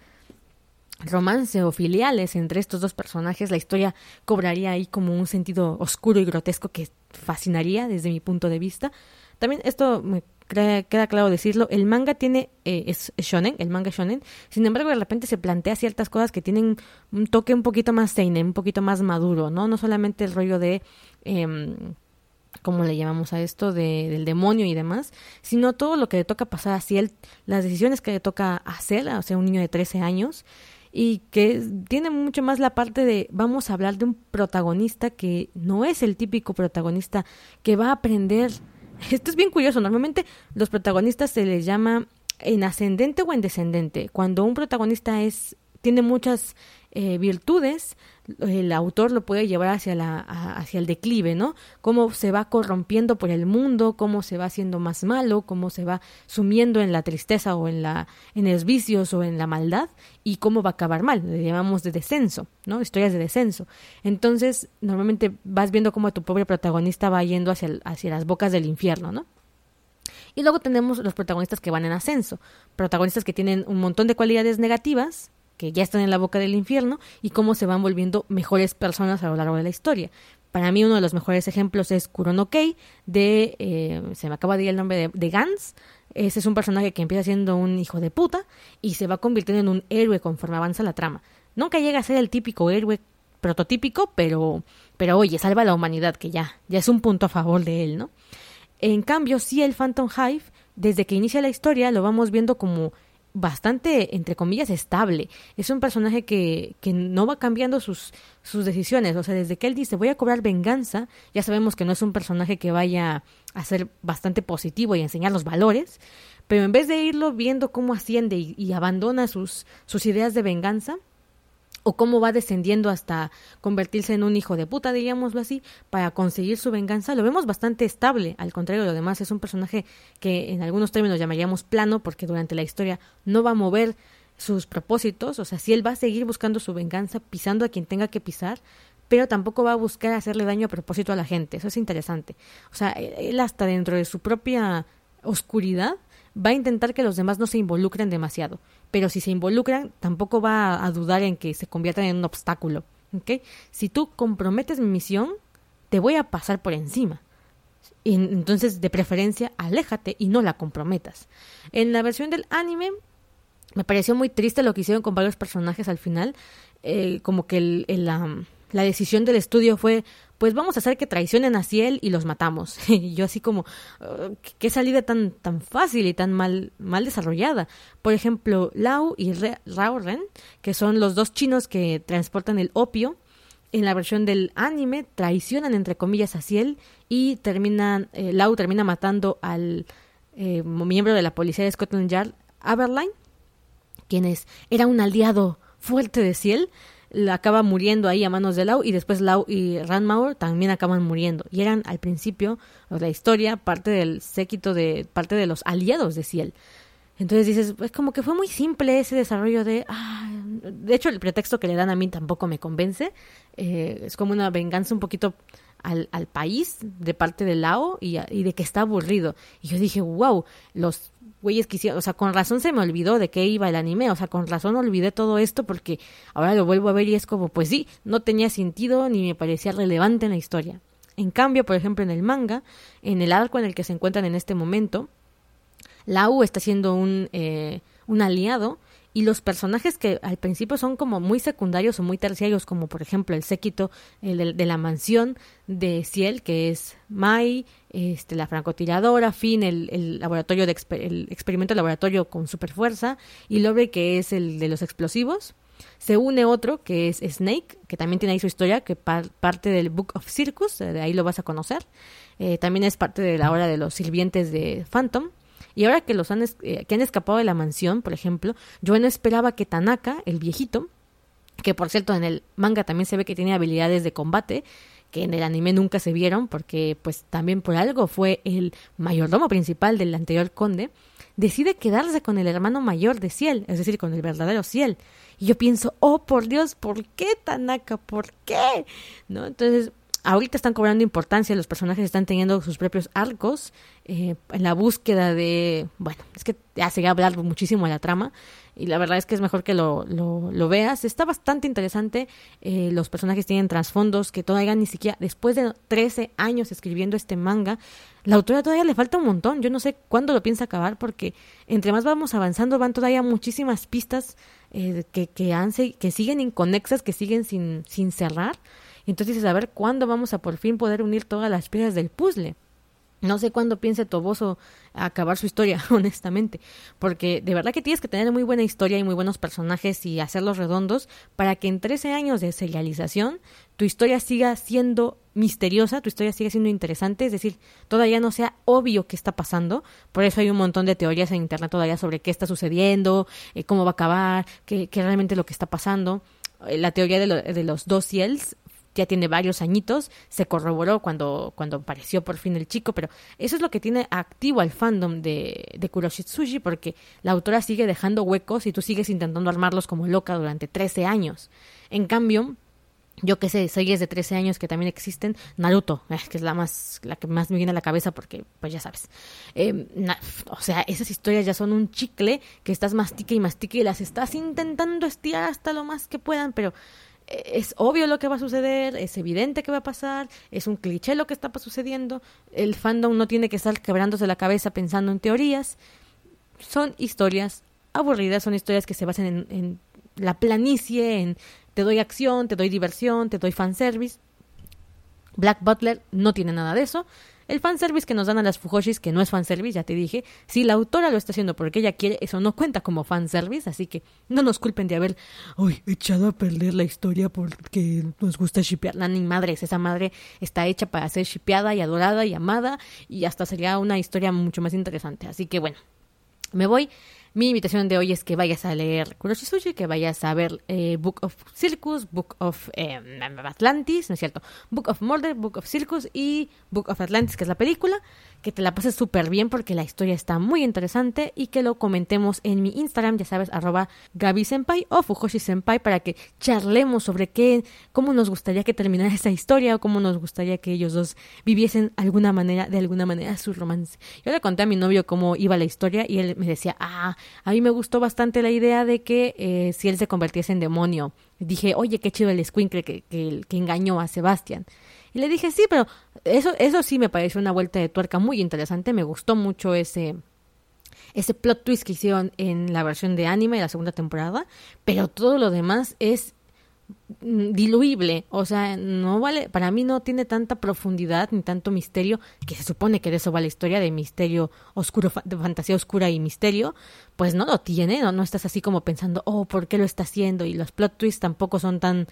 romance o filiales entre estos dos personajes, la historia cobraría ahí como un sentido oscuro y grotesco que fascinaría desde mi punto de vista. También esto me queda claro decirlo, el manga tiene, eh, es, shonen, el manga shonen, sin embargo de repente se plantea ciertas cosas que tienen un toque un poquito más seinen, un poquito más maduro, ¿no? No solamente el rollo de... Eh, ¿cómo le llamamos a esto? De, del demonio y demás, sino todo lo que le toca pasar a él, las decisiones que le toca hacer, o sea, un niño de 13 años, y que tiene mucho más la parte de vamos a hablar de un protagonista que no es el típico protagonista que va a aprender. Esto es bien curioso, normalmente los protagonistas se les llama en ascendente o en descendente. Cuando un protagonista es tiene muchas eh, virtudes, el autor lo puede llevar hacia, la, hacia el declive, ¿no? Cómo se va corrompiendo por el mundo, cómo se va haciendo más malo, cómo se va sumiendo en la tristeza o en, la, en los vicios o en la maldad y cómo va a acabar mal. Le llamamos de descenso, ¿no? Historias de descenso. Entonces, normalmente vas viendo cómo tu pobre protagonista va yendo hacia, hacia las bocas del infierno, ¿no? Y luego tenemos los protagonistas que van en ascenso, protagonistas que tienen un montón de cualidades negativas, que ya están en la boca del infierno y cómo se van volviendo mejores personas a lo largo de la historia. Para mí uno de los mejores ejemplos es Kurono Kei de, eh, se me acaba de ir el nombre de, Gans. Ese es un personaje que empieza siendo un hijo de puta y se va convirtiendo en un héroe conforme avanza la trama. Nunca llega a ser el típico héroe prototípico, pero, pero oye, salva a la humanidad, que ya, ya es un punto a favor de él, ¿no? En cambio, sí el Phantom Hive, desde que inicia la historia, lo vamos viendo como bastante, entre comillas, estable. Es un personaje que, que no va cambiando sus, sus decisiones. O sea, desde que él dice voy a cobrar venganza, ya sabemos que no es un personaje que vaya a ser bastante positivo y enseñar los valores. Pero en vez de irlo viendo cómo asciende y, abandona sus, sus ideas de venganza, o cómo va descendiendo hasta convertirse en un hijo de puta, diríamoslo así, para conseguir su venganza, lo vemos bastante estable, al contrario lo demás, es un personaje que en algunos términos llamaríamos plano, porque durante la historia no va a mover sus propósitos, o sea, si él va a seguir buscando su venganza, pisando a quien tenga que pisar, pero tampoco va a buscar hacerle daño a propósito a la gente, eso es interesante. O sea, él hasta dentro de su propia oscuridad va a intentar que los demás no se involucren demasiado pero si se involucran, tampoco va a dudar en que se conviertan en un obstáculo. ¿okay? Si tú comprometes mi misión, te voy a pasar por encima. Y entonces, de preferencia, aléjate y no la comprometas. En la versión del anime, me pareció muy triste lo que hicieron con varios personajes al final. Eh, como que la decisión del estudio fue, pues vamos a hacer que traicionen a Ciel y los matamos. y yo así como, uh, qué salida tan, tan fácil y tan mal, mal desarrollada. Por ejemplo, Lau y Rao Ren, que son los dos chinos que transportan el opio, en la versión del anime traicionan entre comillas a Ciel y terminan, eh, Lau termina matando al eh, miembro de la policía de Scotland Yard, Aberline, quienes era un aliado fuerte de Ciel, acaba muriendo ahí a manos de Lau y después Lau y Ranmaur también acaban muriendo. Y eran al principio de la historia parte del séquito de parte de los aliados de Ciel. Entonces dices, es como que fue muy simple ese desarrollo de... Ah, de hecho, el pretexto que le dan a mí tampoco me convence. Eh, es como una venganza un poquito al, al país de parte de Lao y, de que está aburrido. Y yo dije, wow, los güeyes quisieron, o sea, con razón se me olvidó de qué iba el anime, o sea, con razón olvidé todo esto porque ahora lo vuelvo a ver y es como, pues sí, no tenía sentido ni me parecía relevante en la historia. En cambio, por ejemplo, en el manga, en el arco en el que se encuentran en este momento, Lau está siendo un, eh, un aliado y los personajes que al principio son como muy secundarios o muy terciarios, como por ejemplo el séquito el de, la mansión de Ciel, que es Mai, este, la francotiradora, Finn, el, el laboratorio de el experimento laboratorio con superfuerza, y Lore, que es el de los explosivos. Se une otro, que es Snake, que también tiene ahí su historia, que parte del Book of Circus, de ahí lo vas a conocer. Eh, también es parte de la hora de los sirvientes de Phantom. Y ahora que los han, eh, que han escapado de la mansión, por ejemplo, yo no esperaba que Tanaka, el viejito, que por cierto en el manga también se ve que tiene habilidades de combate, que en el anime nunca se vieron, porque pues también por algo fue el mayordomo principal del anterior conde, decide quedarse con el hermano mayor de Ciel, es decir, con el verdadero Ciel. Y yo pienso, oh por Dios, ¿por qué Tanaka? ¿Por qué? ¿No? Entonces, ahorita están cobrando importancia, los personajes están teniendo sus propios arcos eh, en la búsqueda de, bueno, es que a hablar muchísimo de la trama y la verdad es que es mejor que lo, lo, veas. Está bastante interesante, eh, los personajes tienen trasfondos que todavía ni siquiera, después de 13 años escribiendo este manga, la autora todavía le falta un montón, yo no sé cuándo lo piensa acabar porque entre más vamos avanzando van todavía muchísimas pistas eh, que, que, han, que siguen inconexas, que siguen sin, sin cerrar. Entonces a ver cuándo vamos a por fin poder unir todas las piezas del puzzle. No sé cuándo piense Toboso acabar su historia, honestamente, porque de verdad que tienes que tener muy buena historia y muy buenos personajes y hacerlos redondos para que en 13 años de serialización tu historia siga siendo misteriosa, tu historia siga siendo interesante, es decir, todavía no sea obvio qué está pasando. Por eso hay un montón de teorías en internet todavía sobre qué está sucediendo, eh, cómo va a acabar, qué, qué realmente lo que está pasando. Eh, la teoría de, de los dos ciels ya tiene varios añitos, se corroboró cuando, cuando apareció por fin el chico, pero eso es lo que tiene activo al fandom de, de Kuroshitsuji, porque la autora sigue dejando huecos y tú sigues intentando armarlos como loca durante 13 años. En cambio, yo que sé, series de 13 años que también existen, Naruto, eh, que es la más, la que más me viene a la cabeza porque, pues ya sabes. Em, o sea, esas historias ya son un chicle que estás mastique y mastique y las estás intentando estirar hasta lo más que puedan, pero es obvio lo que va a suceder, es evidente que va a pasar, es un cliché lo que está sucediendo, el fandom no tiene que estar quebrándose la cabeza pensando en teorías, son historias aburridas, son historias que se basan en, en la planicie, en te doy acción, te doy diversión, te doy fanservice. Black Butler no tiene nada de eso, el fanservice que nos dan a las Fujoshis, que no es fanservice, ya te dije, si la autora lo está haciendo porque ella quiere, eso no cuenta como fanservice, así que no nos culpen de haber uy, echado a perder la historia porque nos gusta shipearla. Ni madres, esa madre está hecha para ser shipeada y adorada y amada, y hasta sería una historia mucho más interesante. Así que bueno, me voy. Mi invitación de hoy es que vayas a leer Kuroshisuji, que vayas a ver eh, Book of Circus, Book of eh, Atlantis, ¿no es cierto? Book of Murder, Book of Circus y Book of Atlantis, que es la película que te la pases súper bien porque la historia está muy interesante y que lo comentemos en mi Instagram, ya sabes, arroba Gaby Senpai o Fujoshi Senpai para que charlemos sobre qué, cómo nos gustaría que terminara esa historia o cómo nos gustaría que ellos dos viviesen alguna manera, de alguna manera su romance. Yo le conté a mi novio cómo iba la historia y él me decía, ah, a mí me gustó bastante la idea de que eh, si él se convirtiese en demonio, dije, oye, qué chido el escuincle que, que, que engañó a Sebastián. Y le dije, sí, pero eso, eso sí me pareció una vuelta de tuerca muy interesante. Me gustó mucho ese, ese plot twist que hicieron en la versión de anime de la segunda temporada. Pero todo lo demás es diluible, o sea, no vale, para mí no tiene tanta profundidad ni tanto misterio, que se supone que de eso va la historia de misterio oscuro, de fantasía oscura y misterio, pues no lo tiene, no, no estás así como pensando, oh, ¿por qué lo está haciendo? Y los plot twists tampoco son tan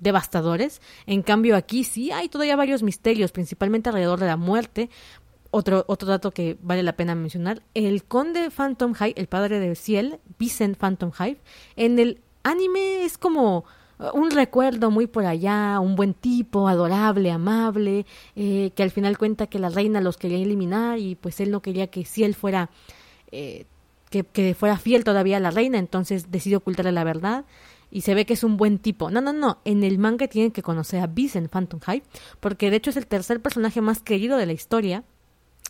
devastadores. En cambio, aquí sí hay todavía varios misterios, principalmente alrededor de la muerte. otro, otro dato que vale la pena mencionar, el conde Phantom Hive, el padre de Ciel, Vincent Phantom Hive, en el anime es como un recuerdo muy por allá, un buen tipo, adorable, amable, eh, que al final cuenta que la reina los quería eliminar y pues él no quería que Ciel fuera, eh, que, que, fuera fiel todavía a la reina, entonces decidió ocultarle la verdad y se ve que es un buen tipo. No, no, no, en el manga tienen que conocer a Vincent Phantom Hive, porque de hecho es el tercer personaje más querido de la historia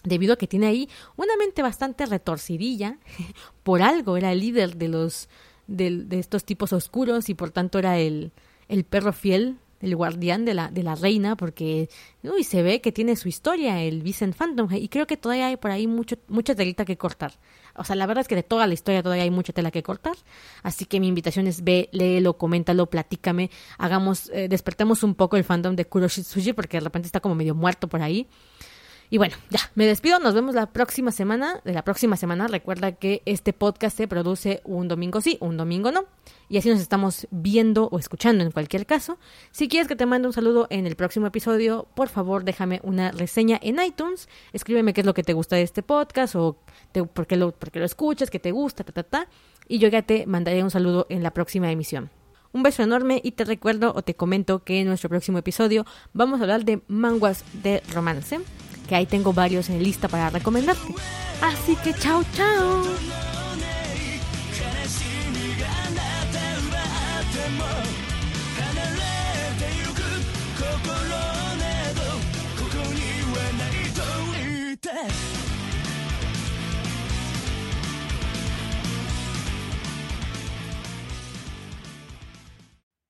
debido a que tiene ahí una mente bastante retorcidilla, por algo era el líder de los de, de estos tipos oscuros y por tanto era el, el perro fiel, el guardián de la, de la reina, porque uy, se ve que tiene su historia, el Vincent Phantom, y creo que todavía hay por ahí mucho, mucha telita que cortar. O sea, la verdad es que de toda la historia todavía hay mucha tela que cortar. Así que mi invitación es ve, léelo, coméntalo, platícame, hagamos, eh, despertemos un poco el fandom de Kuroshitsuji, porque de repente está como medio muerto por ahí. Y bueno, ya, me despido, nos vemos la próxima semana. De la próxima semana, recuerda que este podcast se produce un domingo sí, un domingo no. Y así nos estamos viendo o escuchando en cualquier caso. Si quieres que te mande un saludo en el próximo episodio, por favor déjame una reseña en iTunes. Escríbeme qué es lo que te gusta de este podcast o qué lo, por qué lo escuchas, qué te gusta, ta, ta, ta. Y yo ya te mandaré un saludo en la próxima emisión. Un beso enorme y te recuerdo o te comento que en nuestro próximo episodio vamos a hablar de manguas de romance que ahí tengo varios en lista para recomendarte. Así que chao, chao.